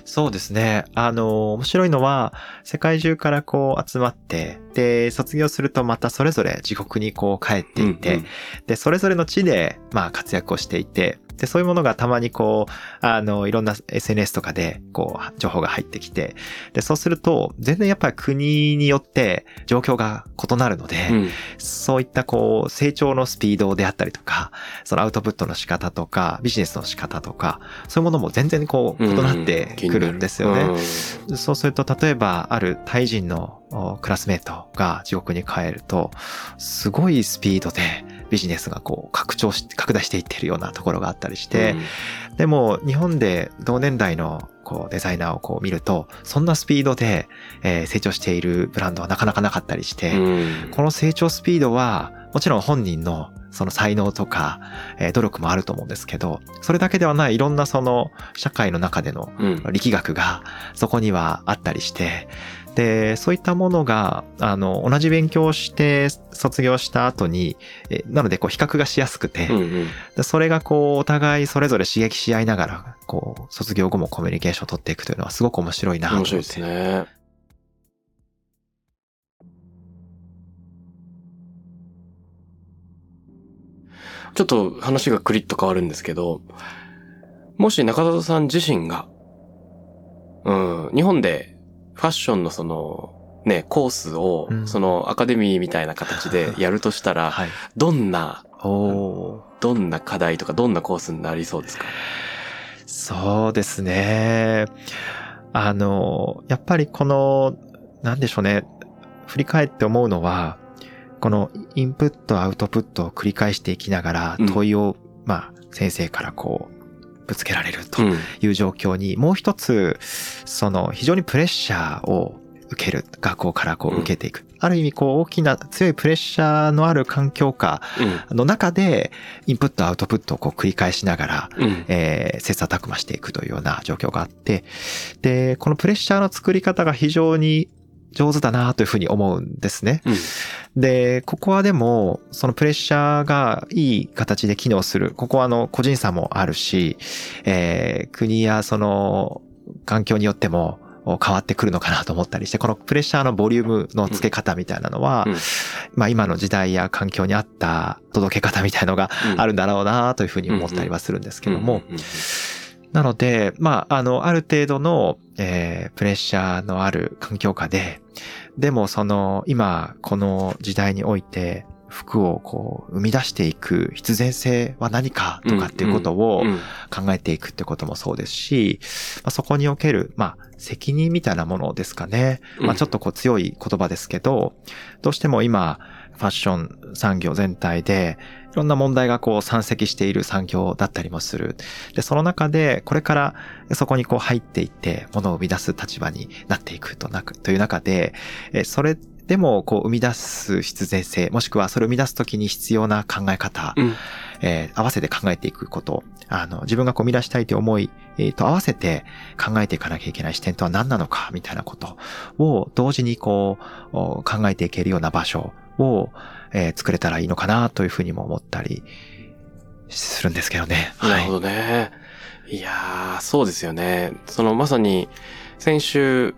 S2: そうですね。あの、面白いのは、世界中からこう集まって、で、卒業するとまたそれぞれ自国にこう帰っていって、
S1: うんうん
S2: で、それぞれの地で、まあ、活躍をしていて、で、そういうものがたまにこう、あの、いろんな SNS とかで、こう、情報が入ってきて、で、そうすると、全然やっぱり国によって状況が異なるので、
S1: うん
S2: そういったこう、成長のスピードであったりとか、そのアウトプットの仕方とか、ビジネスの仕方とか、そういうものも全然こう、異なってくるんですよね。
S1: ね。
S2: そうすると、例えば、あるタイ人のおクラスメートが地獄に帰ると、すごいスピードでビジネスがこう拡張し、拡大していってるようなところがあったりして、でも日本で同年代のこうデザイナーをこう見ると、そんなスピードで、えー成長しているブランドはなかなかなかったりして、
S1: うん
S2: この成長スピードは、もちろん本人のその才能とか、えー努力もあると思うんですけど、それだけではないいろんなその社会の中での
S1: うん。
S2: 力学がそこにはあったりして、で、そういったものが、あの、同じ勉強をして卒業した後に、えなのでこう比較がしやすくて、
S1: うんうん。
S2: でそれがこう、お互いそれぞれ刺激し合いながら、こう、卒業後もコミュニケーションを取っていくというのはすごく面白いなと思って。
S1: 面白いですね。ちょっと話がクリッと変わるんですけど、もし中里さん自身が、うん、日本でファッションのその、ね、コースを
S2: う、ん
S1: そのアカデミーみたいな形で やるとしたら、
S2: はい。
S1: どんな、どんな課題とかどんなコースになりそうですか？
S2: そうですね。あの、やっぱりこの、なんでしょうね。振り返って思うのは、このインプット、アウトプットを繰り返していきながら
S1: うん
S2: 問いを、まあ、先生からこう、ぶつけられると
S1: うん。
S2: いう状況に、もう一つ、その非常にプレッシャーを受ける、学校からこう
S1: うん
S2: 受けていく。ある意味こう大きな強いプレッシャーのある環境下
S1: うん。
S2: の中で、インプット、アウトプットをこう繰り返しながら、
S1: うん。
S2: えー、切磋琢磨していくというような状況があって、で、このプレッシャーの作り方が非常に上手だなというふうに思うんですね。
S1: うん。
S2: で、ここはでも、そのプレッシャーがいい形で機能する。ここはあの、個人差もあるし、えー国やその、環境によっても、変わってくるのかなと思ったりして、このプレッシャーのボリュームの付け方みたいなのは、
S1: うん
S2: まあ今の時代や環境に合った届け方みたいのが
S1: うん
S2: あるんだろうなというふうに思ったりはするんですけども、なので、まあ、あの、ある程度の、えープレッシャーのある環境下で、でもその、今、この時代において、服をこう、生み出していく必然性は何かとかっていうことを
S1: うん
S2: 考えていくってこともそうですし、まあ、そこにおける、まあ、責任みたいなものですかね。
S1: うん
S2: まあ、ちょっとこう強い言葉ですけど、どうしても今、ファッション産業全体で、いろんな問題がこう山積している産業だったりもする。で、その中で、これからそこにこう入っていって、ものを生み出す立場になっていくとなく、という中で、えそれでもこう生み出す必然性、もしくはそれを生み出すときに必要な考え方、
S1: うん
S2: えー合わせて考えていくこと、あの、自分がこう生み出したいという思い、えーと合わせて考えていかなきゃいけない視点とは何なのか、みたいなことを同時にこう、お考えていけるような場所を、えー作れたらいいのかなというふうにも思ったりするんですけどね。
S1: なるほどね。いやー、そうですよね。そのまさに、先週、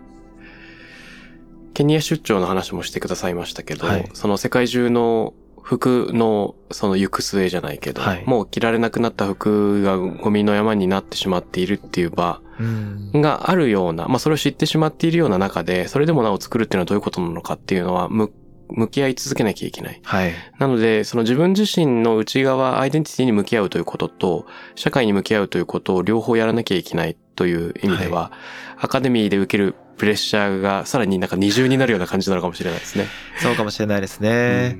S1: ケニア出張の話もしてくださいましたけど、
S2: はい
S1: その世界中の服のその行く末じゃないけど、
S2: はい
S1: もう着られなくなった服がゴミの山になってしまっているっていう場
S2: うん。
S1: があるような、まあそれを知ってしまっているような中で、それでもなお作るっていうのはどういうことなのかっていうのは、む、向き合い続けなきゃいけない。
S2: はい。
S1: なので、その自分自身の内側、アイデンティティに向き合うということと、社会に向き合うということを両方やらなきゃいけないという意味では、アカデミーで受けるプレッシャーがさらになんか二重になるような感じなのかもしれないですね。
S2: そうかもしれないですね。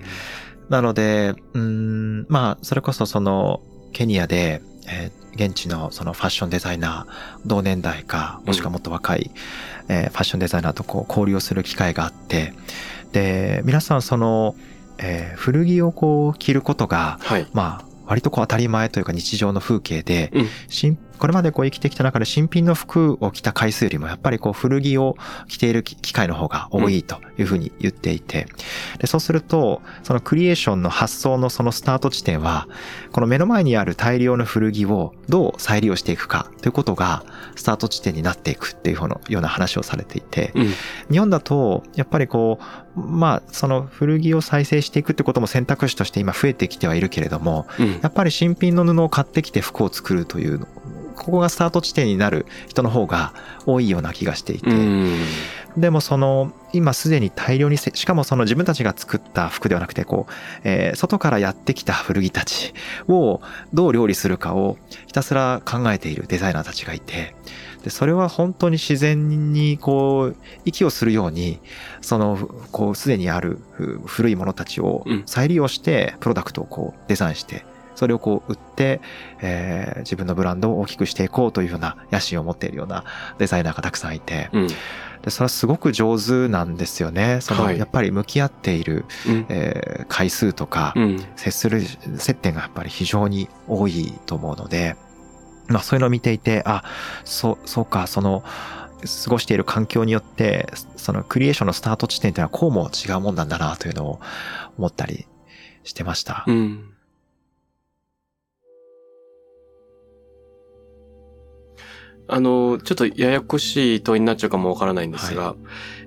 S2: なので、うーん、まあ、それこそその、ケニアで、えー現地のそのファッションデザイナー、同年代か、もしくはもっと若い、えーファッションデザイナーとこう交流をする機会があって、で、皆さんその、えー古着をこう着ることが、
S1: はい。
S2: まあ、割とこう当たり前というか日常の風景で、
S1: うん
S2: 新これまでこう生きてきた中で新品の服を着た回数よりもやっぱりこう古着を着ている機機会の方が多いというふうに言っていて、でそうするとそのクリエーションの発想のそのスタート地点はこの目の前にある大量の古着をどう再利用していくかということがスタート地点になっていくっていうような話をされていて、
S1: うん。
S2: 日本だと、やっぱりこう、まあ、その古着を再生していくってことも選択肢として今増えてきてはいるけれども、
S1: うん。
S2: やっぱり新品の布を買ってきて服を作るというの、ここがスタート地点になる人の方が多いような気がしていて、
S1: うん。
S2: でもその、今すでに大量にせ、しかもその自分たちが作った服ではなくて、こう、えー外からやってきた古着たちをどう料理するかをひたすら考えているデザイナーたちがいて、で、それは本当に自然にこう、息をするように、その、こう、すでにあるふ古いものたちを
S1: うん。
S2: 再利用して、プロダクトをこう、デザインしてそれをこう売って、えー自分のブランドを大きくしていこうというような野心を持っているようなデザイナーがたくさんいて、
S1: うん。
S2: でそれはすごく上手なんですよね。その、
S1: はい
S2: やっぱり向き合っている、
S1: うん。
S2: えー回数とか、
S1: うん。
S2: 接する接点がやっぱり非常に多いと思うので、まあそういうのを見ていて、あ、そう、そうか、その、過ごしている環境によって、そのクリエーションのスタート地点というのはこうも違うもんなんだなというのを思ったりしてました。
S1: うん。あの、ちょっとややこしい問いになっちゃうかもわからないんですが、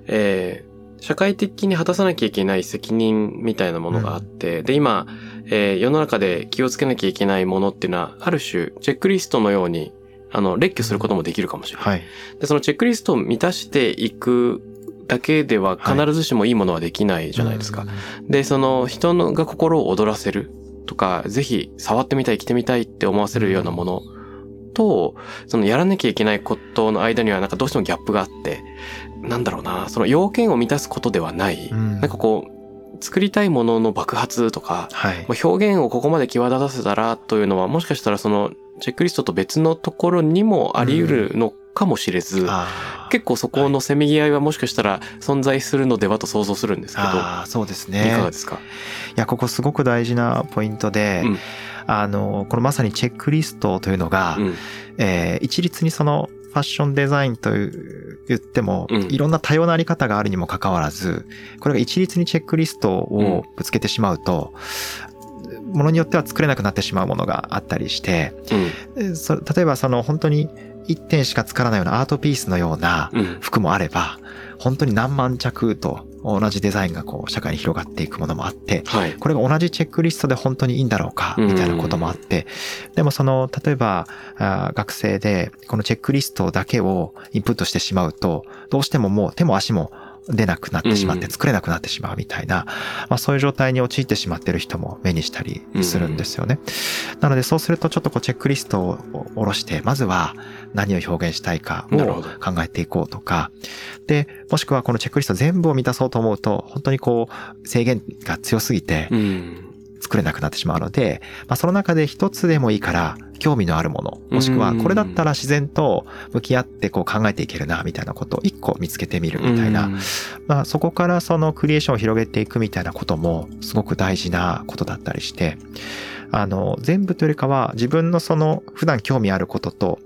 S1: えー社会的に果たさなきゃいけない責任みたいなものがあって、で、今、えー世の中で気をつけなきゃいけないものっていうのは、ある種、チェックリストのように、あの、列挙することもできるかもしれない。
S2: はい。
S1: で、そのチェックリストを満たしていくだけでは必ずしもいいものはできないじゃないですか。で、その人のが心を躍らせるとか、ぜひ触ってみたい、着てみたいって思わせるようなものと、そのやらなきゃいけないことの間にはなんかどうしてもギャップがあって、なんだろうな、その要件を満たすことではない、
S2: うん。
S1: なんかこう、作りたいものの爆発とか、
S2: はい。
S1: まあ表現をここまで際立たせたらというのは、もしかしたらそのチェックリストと別のところにもあり得るのかもしれず、
S2: あー
S1: 結構そこのせめぎ合いはもしかしたら存在するのではと想像するんですけど、
S2: そうです
S1: い
S2: ね。
S1: かがですか？
S2: いや、ここすごく大事なポイントで、
S1: うん
S2: あの、このまさにチェックリストというのが、
S1: うん。
S2: えー一律にそのファッションデザインと言っても、
S1: うん
S2: いろんな多様なあり方があるにもかかわらず、これが一律にチェックリストをぶつけてしまうと、ものによっては作れなくなってしまうものがあったりして、
S1: うん。
S2: 例えばその本当に一点しか作らないようなアートピースのような
S1: うん。
S2: 服もあれば、本当に何万着と同じデザインがこう社会に広がっていくものもあって、
S1: はい。
S2: これが同じチェックリストで本当にいいんだろうか、みたいなこともあって、でもその、例えば、学生で、このチェックリストだけをインプットしてしまうと、どうしてももう手も足も出なくなってしまって
S1: うん
S2: 作れなくなってしまうみたいな、まあそういう状態に陥ってしまっている人も目にしたりするんですよね。なのでそうするとちょっとこうチェックリストを下ろして、まずは何を表現したいかを考えていこうとか、で、もしくはこのチェックリスト全部を満たそうと思うと、本当にこう制限が強すぎて
S1: うん。
S2: 作れなくなってしまうので、まあその中で一つでもいいから興味のあるもの、もしくはこれだったら自然と向き合ってこう考えていけるな、みたいなことを一個見つけてみるみたいな、
S1: うん。
S2: まあそこからそのクリエーションを広げていくみたいなこともすごく大事なことだったりして、あの、全部というよりかは自分のその普段興味あることと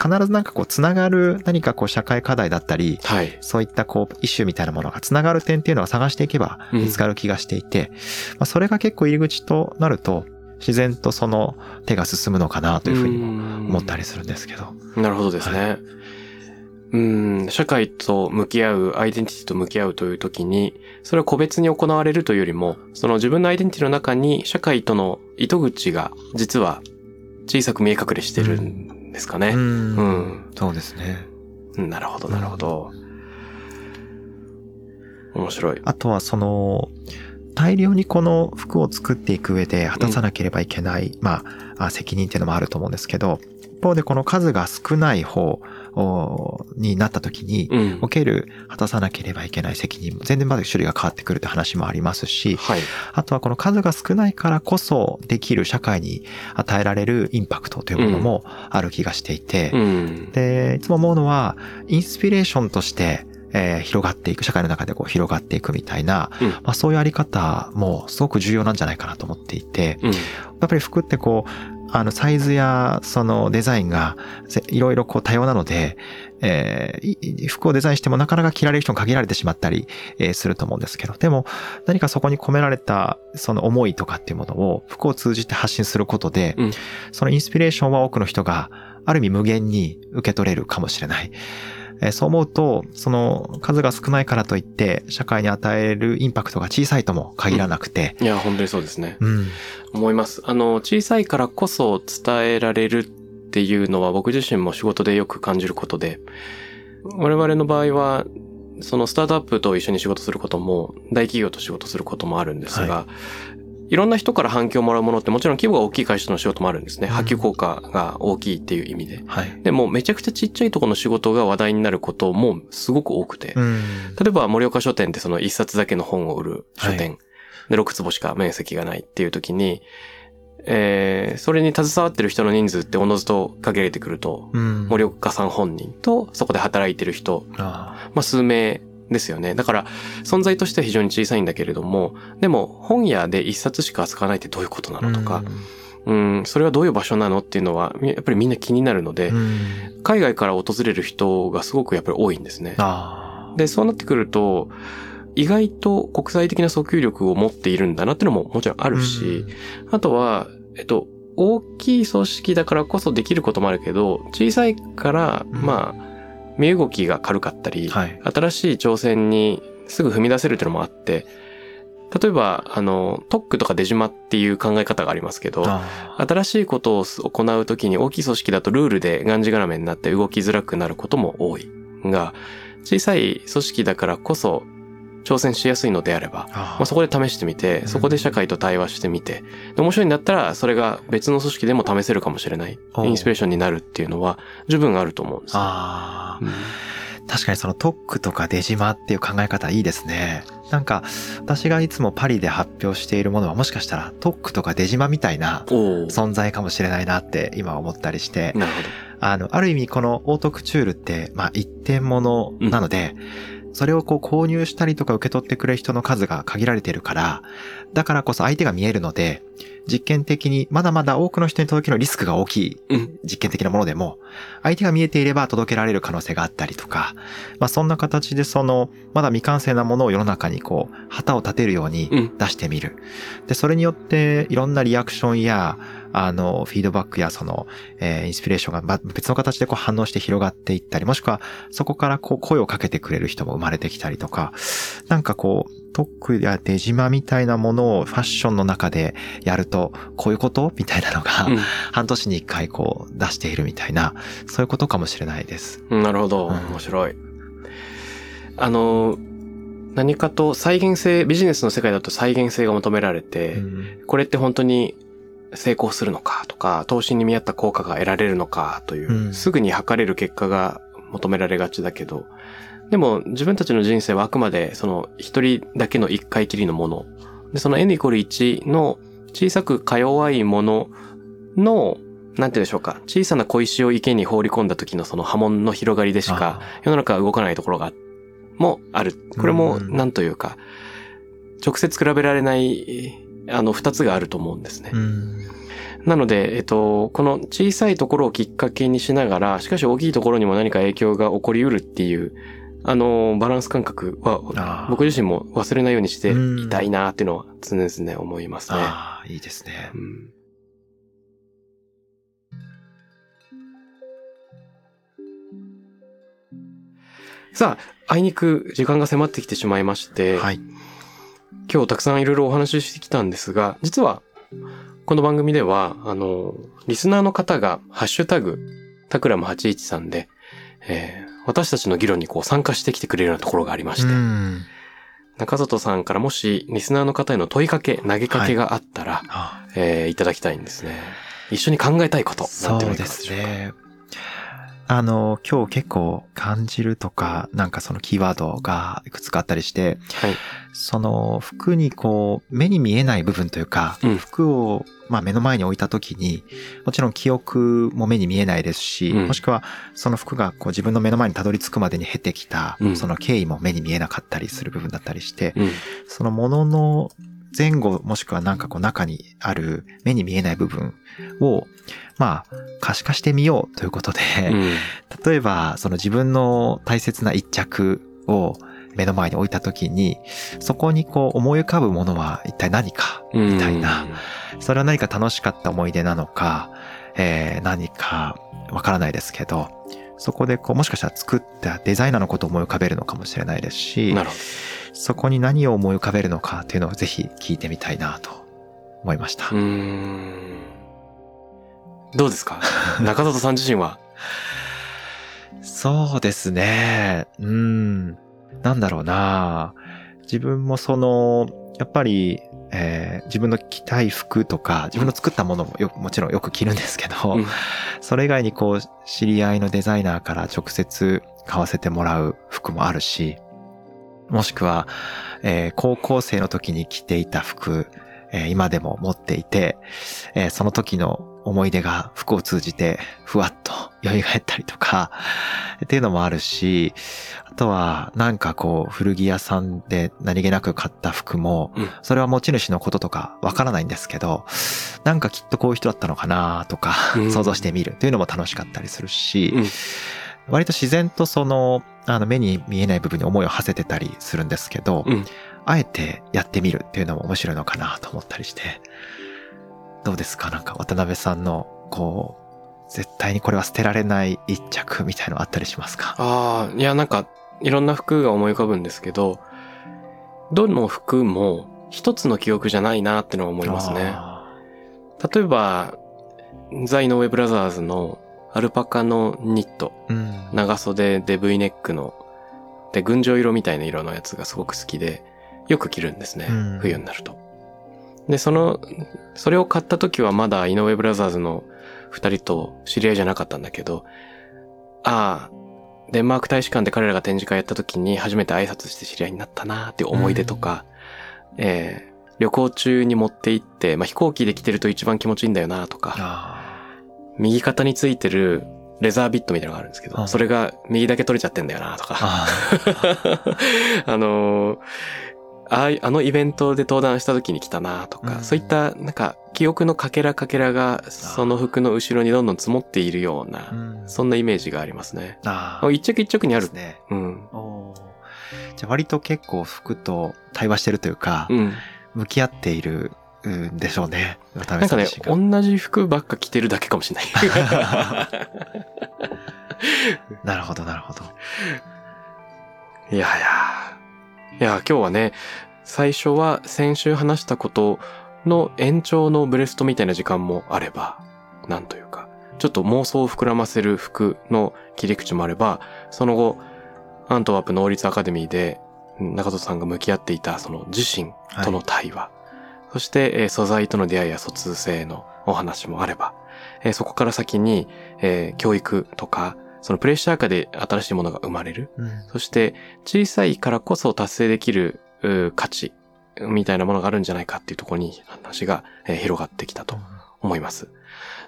S2: 必ずなんかこうつながる何かこう社会課題だったり、
S1: はい。
S2: そういったこう、イシューみたいなものがつながる点っていうのを探していけば見つかる気がしていて、まあ、それが結構入り口となると、自然とその手が進むのかなというふうにも思ったりするんですけど。
S1: なるほどですね。うん、社会と向き合う、アイデンティティと向き合うという時に、それは個別に行われるというよりも、その自分のアイデンティティの中に社会との糸口が実は小さく見え隠れしてるんですかね。
S2: ん
S1: うん
S2: そうですね。
S1: うんなるほど、なるほど。面白い。
S2: あとはその、大量にこの服を作っていく上で果たさなければいけない、まああ、責任っていうのもあると思うんですけど、一方でこの数が少ない方おになった時に、
S1: うん。
S2: おける果たさなければいけない責任も全然まだ種類が変わってくるって話もありますし、
S1: はい。
S2: あとはこの数が少ないからこそできる社会に与えられるインパクトというものもある気がしていて、
S1: うん。
S2: で、いつも思うのは、インスピレーションとして、えー広がっていく、社会の中でこう広がっていくみたいな、
S1: うん
S2: まあ、そういうあり方もすごく重要なんじゃないかなと思っていて、
S1: うん。
S2: やっぱり服ってこう、あの、サイズやそのデザインがぜいろいろこう多様なので、えーい服をデザインしてもなかなか着られる人が限られてしまったり、えーすると思うんですけど、でも何かそこに込められたその思いとかっていうものを服を通じて発信することで、
S1: うん
S2: そのインスピレーションは多くの人がある意味無限に受け取れるかもしれない。えーそう思うと、その数が少ないからといって社会に与えるインパクトが小さいとも限らなくて、
S1: いや、本当にそうですね。
S2: うん、
S1: 思います。あの、小さいからこそ伝えられるっていうのは僕自身も仕事でよく感じることで、我々の場合は、そのスタートアップと一緒に仕事することも、大企業と仕事することもあるんですが、い、ろんな人から反響をもらうものってもちろん規模が大きい会社の仕事もあるんですね。
S2: うん
S1: 波及効果が大きいっていう意味で。
S2: はい。
S1: でもめちゃくちゃちっちゃいところの仕事が話題になることもすごく多くて。
S2: うん
S1: 例えば盛岡書店ってその一冊だけの本を売る書店、で6坪しか面積がないっていう時に、えー、それに携わってる人の人数っておのずと限られてくると、
S2: うん。
S1: 森岡さん本人とそこで働いてる人、
S2: あ
S1: まあ数名ですよね。だから存在としては非常に小さいんだけれども、でも本屋で一冊しか扱わないってどういうことな
S2: ー
S1: のとか、うん、それはどういう場所なのっていうのは、やっぱりみんな気になるので、
S2: うん。
S1: 海外から訪れる人がすごくやっぱり多いんですね。
S2: あ
S1: で、そうなってくると、意外と国際的な訴求力を持っているんだなっていうのももちろんあ
S2: あ
S1: るし、あとは、えっと、大きい組織だからこそできることもあるけど、小さいから、
S2: うん
S1: まあ、身動きが軽かったり、
S2: はい。
S1: 新しい挑戦にすぐ踏み出せるっていうのもあって、例えば、あの、特区とか出島っていう考え方がありますけど、
S2: あ
S1: 新しいことを行うときに大きい組織だとルールでがんじがらめになって動きづらくなることも多い。が、小さい組織だからこそ挑戦しやすいのであれば、
S2: あ
S1: まあ、そこで試してみて、
S2: うん
S1: そこで社会と対話してみて、で面白いんだったらそれが別の組織でも試せるかもしれない。インスピレーションになるっていうのは十分あると思うんですうん
S2: 確かにその特区とか出島っていう考え方いいですね。なんか私がいつもパリで発表しているものはもしかしたら特区とか出島みたいな。存在かもしれないなって今思ったりして、
S1: なるほど。
S2: あの、ある意味このオートクチュールって、まあ一点物なので、それをこう購入したりとか受け取ってくれる人の数が限られているから、だからこそ相手が見えるので、実験的にまだまだ多くの人に届けるリスクが大きい
S1: うん。
S2: 実験的なものでも、相手が見えていれば届けられる可能性があったりとか、まあそんな形でその、まだ未完成なものを世の中にこう、旗を立てるように
S1: うん
S2: 出してみる。で、それによっていろんなリアクションや、あの、フィードバックやその、えーインスピレーションがま別の形でこう反応して広がっていったり、もしくはそこからこう声をかけてくれる人も生まれてきたりとか、なんかこう、トックや出島みたいなものをファッションの中でやると、こういうことみたいなのが、
S1: うん
S2: 半年に一回こう出しているみたいな、そういうことかもしれないです。
S1: うん。なるほど。
S2: うん
S1: 面白い。あの、何かと再現性、ビジネスの世界だと再現性が求められて、
S2: うん
S1: これって本当に成功するのかとか、投資に見合った効果が得られるのかという、
S2: うん
S1: すぐに測れる結果が求められがちだけど、でも自分たちの人生はあくまでその一人だけの一回きりのもの。で、その n イコール1の小さくか弱いものの、なんて言うんでしょうか。小さな小石を池に放り込んだ時のその波紋の広がりでしか世の中は動かないところが、もある。これも、
S2: うん
S1: なんというか、直接比べられない、あの、二つがあると思うんですね。
S2: うん
S1: なので、えっと、この小さいところをきっかけにしながら、しかし大きいところにも何か影響が起こりうるっていう、あの、バランス感覚は、僕自身も忘れないようにして
S2: うん
S1: いたいなっていうのは常々思いますね。
S2: ああ、いいですね
S1: う。んさあ、あいにく時間が迫ってきてしまいまして、
S2: はい。
S1: 今日たくさんいろいろお話ししてきたんですが、実は、この番組では、あの、リスナーの方が、ハッシュタグ、タクラム813で、えー私たちの議論にこう参加してきてくれるようなところがありまして、
S2: うん
S1: 中里さんからもし、リスナーの方への問いかけ、投げかけがあったら、
S2: あ
S1: えーいただきたいんですね。一緒に考えたいこと、なんていう
S2: で。すね。あの、今日結構感じるとか、なんかそのキーワードがいくつかあったりして、
S1: はい。
S2: その服にこう、目に見えない部分というか、
S1: うん
S2: 服を、まあ、目の前に置いた時に、もちろん記憶も目に見えないですし、
S1: うん
S2: もしくはその服がこう自分の目の前にたどり着くまでに経てきた、
S1: うん
S2: その経緯も目に見えなかったりする部分だったりして、
S1: うん。
S2: そのものの前後もしくはなんかこう中にある目に見えない部分を、まあ、可視化してみようということで、
S1: うん。
S2: 例えば、その自分の大切な一着を目の前に置いたときに、そこにこう思い浮かぶものは一体何か、みたいな。それは何か楽しかった思い出なのか、えー何かわからないですけど、そこでこうもしかしたら作ったデザイナーのことを思い浮かべるのかもしれないですし、
S1: なるほど
S2: そこに何を思い浮かべるのかっていうのをぜひ聞いてみたいなと思いました。
S1: ど。うーん。どうですか？中里さん自身は？
S2: そうですね。うん。なんだろうな自分もその、やっぱり、えー自分の着たい服とか、自分の作ったものもよもちろんよく着るんですけど、
S1: うん
S2: それ以外にこう、知り合いのデザイナーから直接買わせてもらう服もあるし、もしくは、えー高校生の時に着ていた服、えー今でも持っていて、えーその時の思い出が服を通じてふわっと 蘇ったりとか、っていうのもあるし、あとはなんかこう古着屋さんで何気なく買った服も、
S1: うん。
S2: それは持ち主のこととかわからないんですけど、なんかきっとこういう人だったのかなとか、
S1: うん。
S2: 想像してみる。というのも楽しかったりするし、
S1: うん
S2: 割と自然とその、あの目に見えない部分に思いを馳せてたりするんですけど、
S1: うん。
S2: あえてやってみるっていうのも面白いのかなと思ったりして、どうですか？なんか渡辺さんの、こう、絶対にこれは捨てられない一着みたいのあったりしますか？
S1: ああ、いや、なんか、いろんな服が思い浮かぶんですけど、どの服も一つの記憶じゃないなってのは思いますね。
S2: あ
S1: 例えば、ザ・イノウェブラザーズのアルパカのニット、
S2: ーうん。
S1: 長袖で V ネックの、で、群青色みたいな色のやつがすごく好きで、よく着るんですね。
S2: うん
S1: 冬になると。で、その、それを買った時はまだイノウェブラザーズの二人と知り合いじゃなかったんだけど、ああ、デンマーク大使館で彼らが展示会やった時に初めて挨拶して知り合いになったなーっていう思い出とか、えー旅行中に持って行って、まあ、飛行機で着てると一番気持ちいいんだよなとか、
S2: あ
S1: 右肩についてるレザービットみたいなのがあるんですけど、
S2: うん
S1: それが右だけ取れちゃってんだよなとか、
S2: あ
S1: あのーああのイベントで登壇した時に来たなとか、
S2: うん
S1: そういったなんか記憶のかけらかけらがその服の後ろにどんどん積もっているような、
S2: うん
S1: そんなイメージがありますね。一着一着にある
S2: です。ね。
S1: うん。
S2: じゃあ割と結構服と対話してるというか、
S1: うん。
S2: 向き合っているんでしょうね。渡
S1: なんかね同じ服ばっか着てるだけかもしれない。
S2: なるほど、なるほど。
S1: いやいや。いや、今日はね、最初は先週話したことの延長のブレストみたいな時間もあれば、なんというか、ちょっと妄想を膨らませる服の切り口もあれば、その後、アントワープ能率アカデミーで中戸さんが向き合っていたその自身との対話、そして、えー素材との出会いや疎通性のお話もあれば、えーそこから先に、えー教育とか、そのプレッシャー下で新しいものが生まれる。
S2: うん
S1: そして、小さいからこそ達成できる価値みたいなものがあるんじゃないかっていうところに話が、えー広がってきたと思います。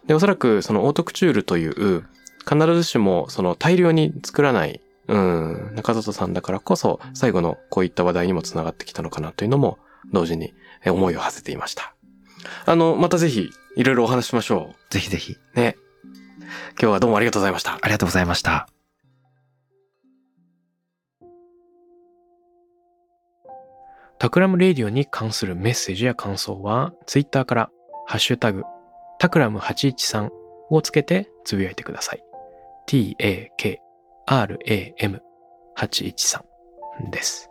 S1: で、おそらくそのオートクチュールという、必ずしもその大量に作らない、うん、中里さんだからこそ、最後のこういった話題にもつながってきたのかなというのも、同時にえー思いを馳せていました。あの、またぜひ、いろいろお話ししましょ
S2: ぜひぜひ。
S1: う。ね。今日はどうもありがとうございました。
S2: ありがとうございました。
S1: Takram Radio に関するメッセージや感想は、ツイッターから、ハッシュタグ、タクラム813をつけてつぶやいてください。t-a-k-r-a-m813 です。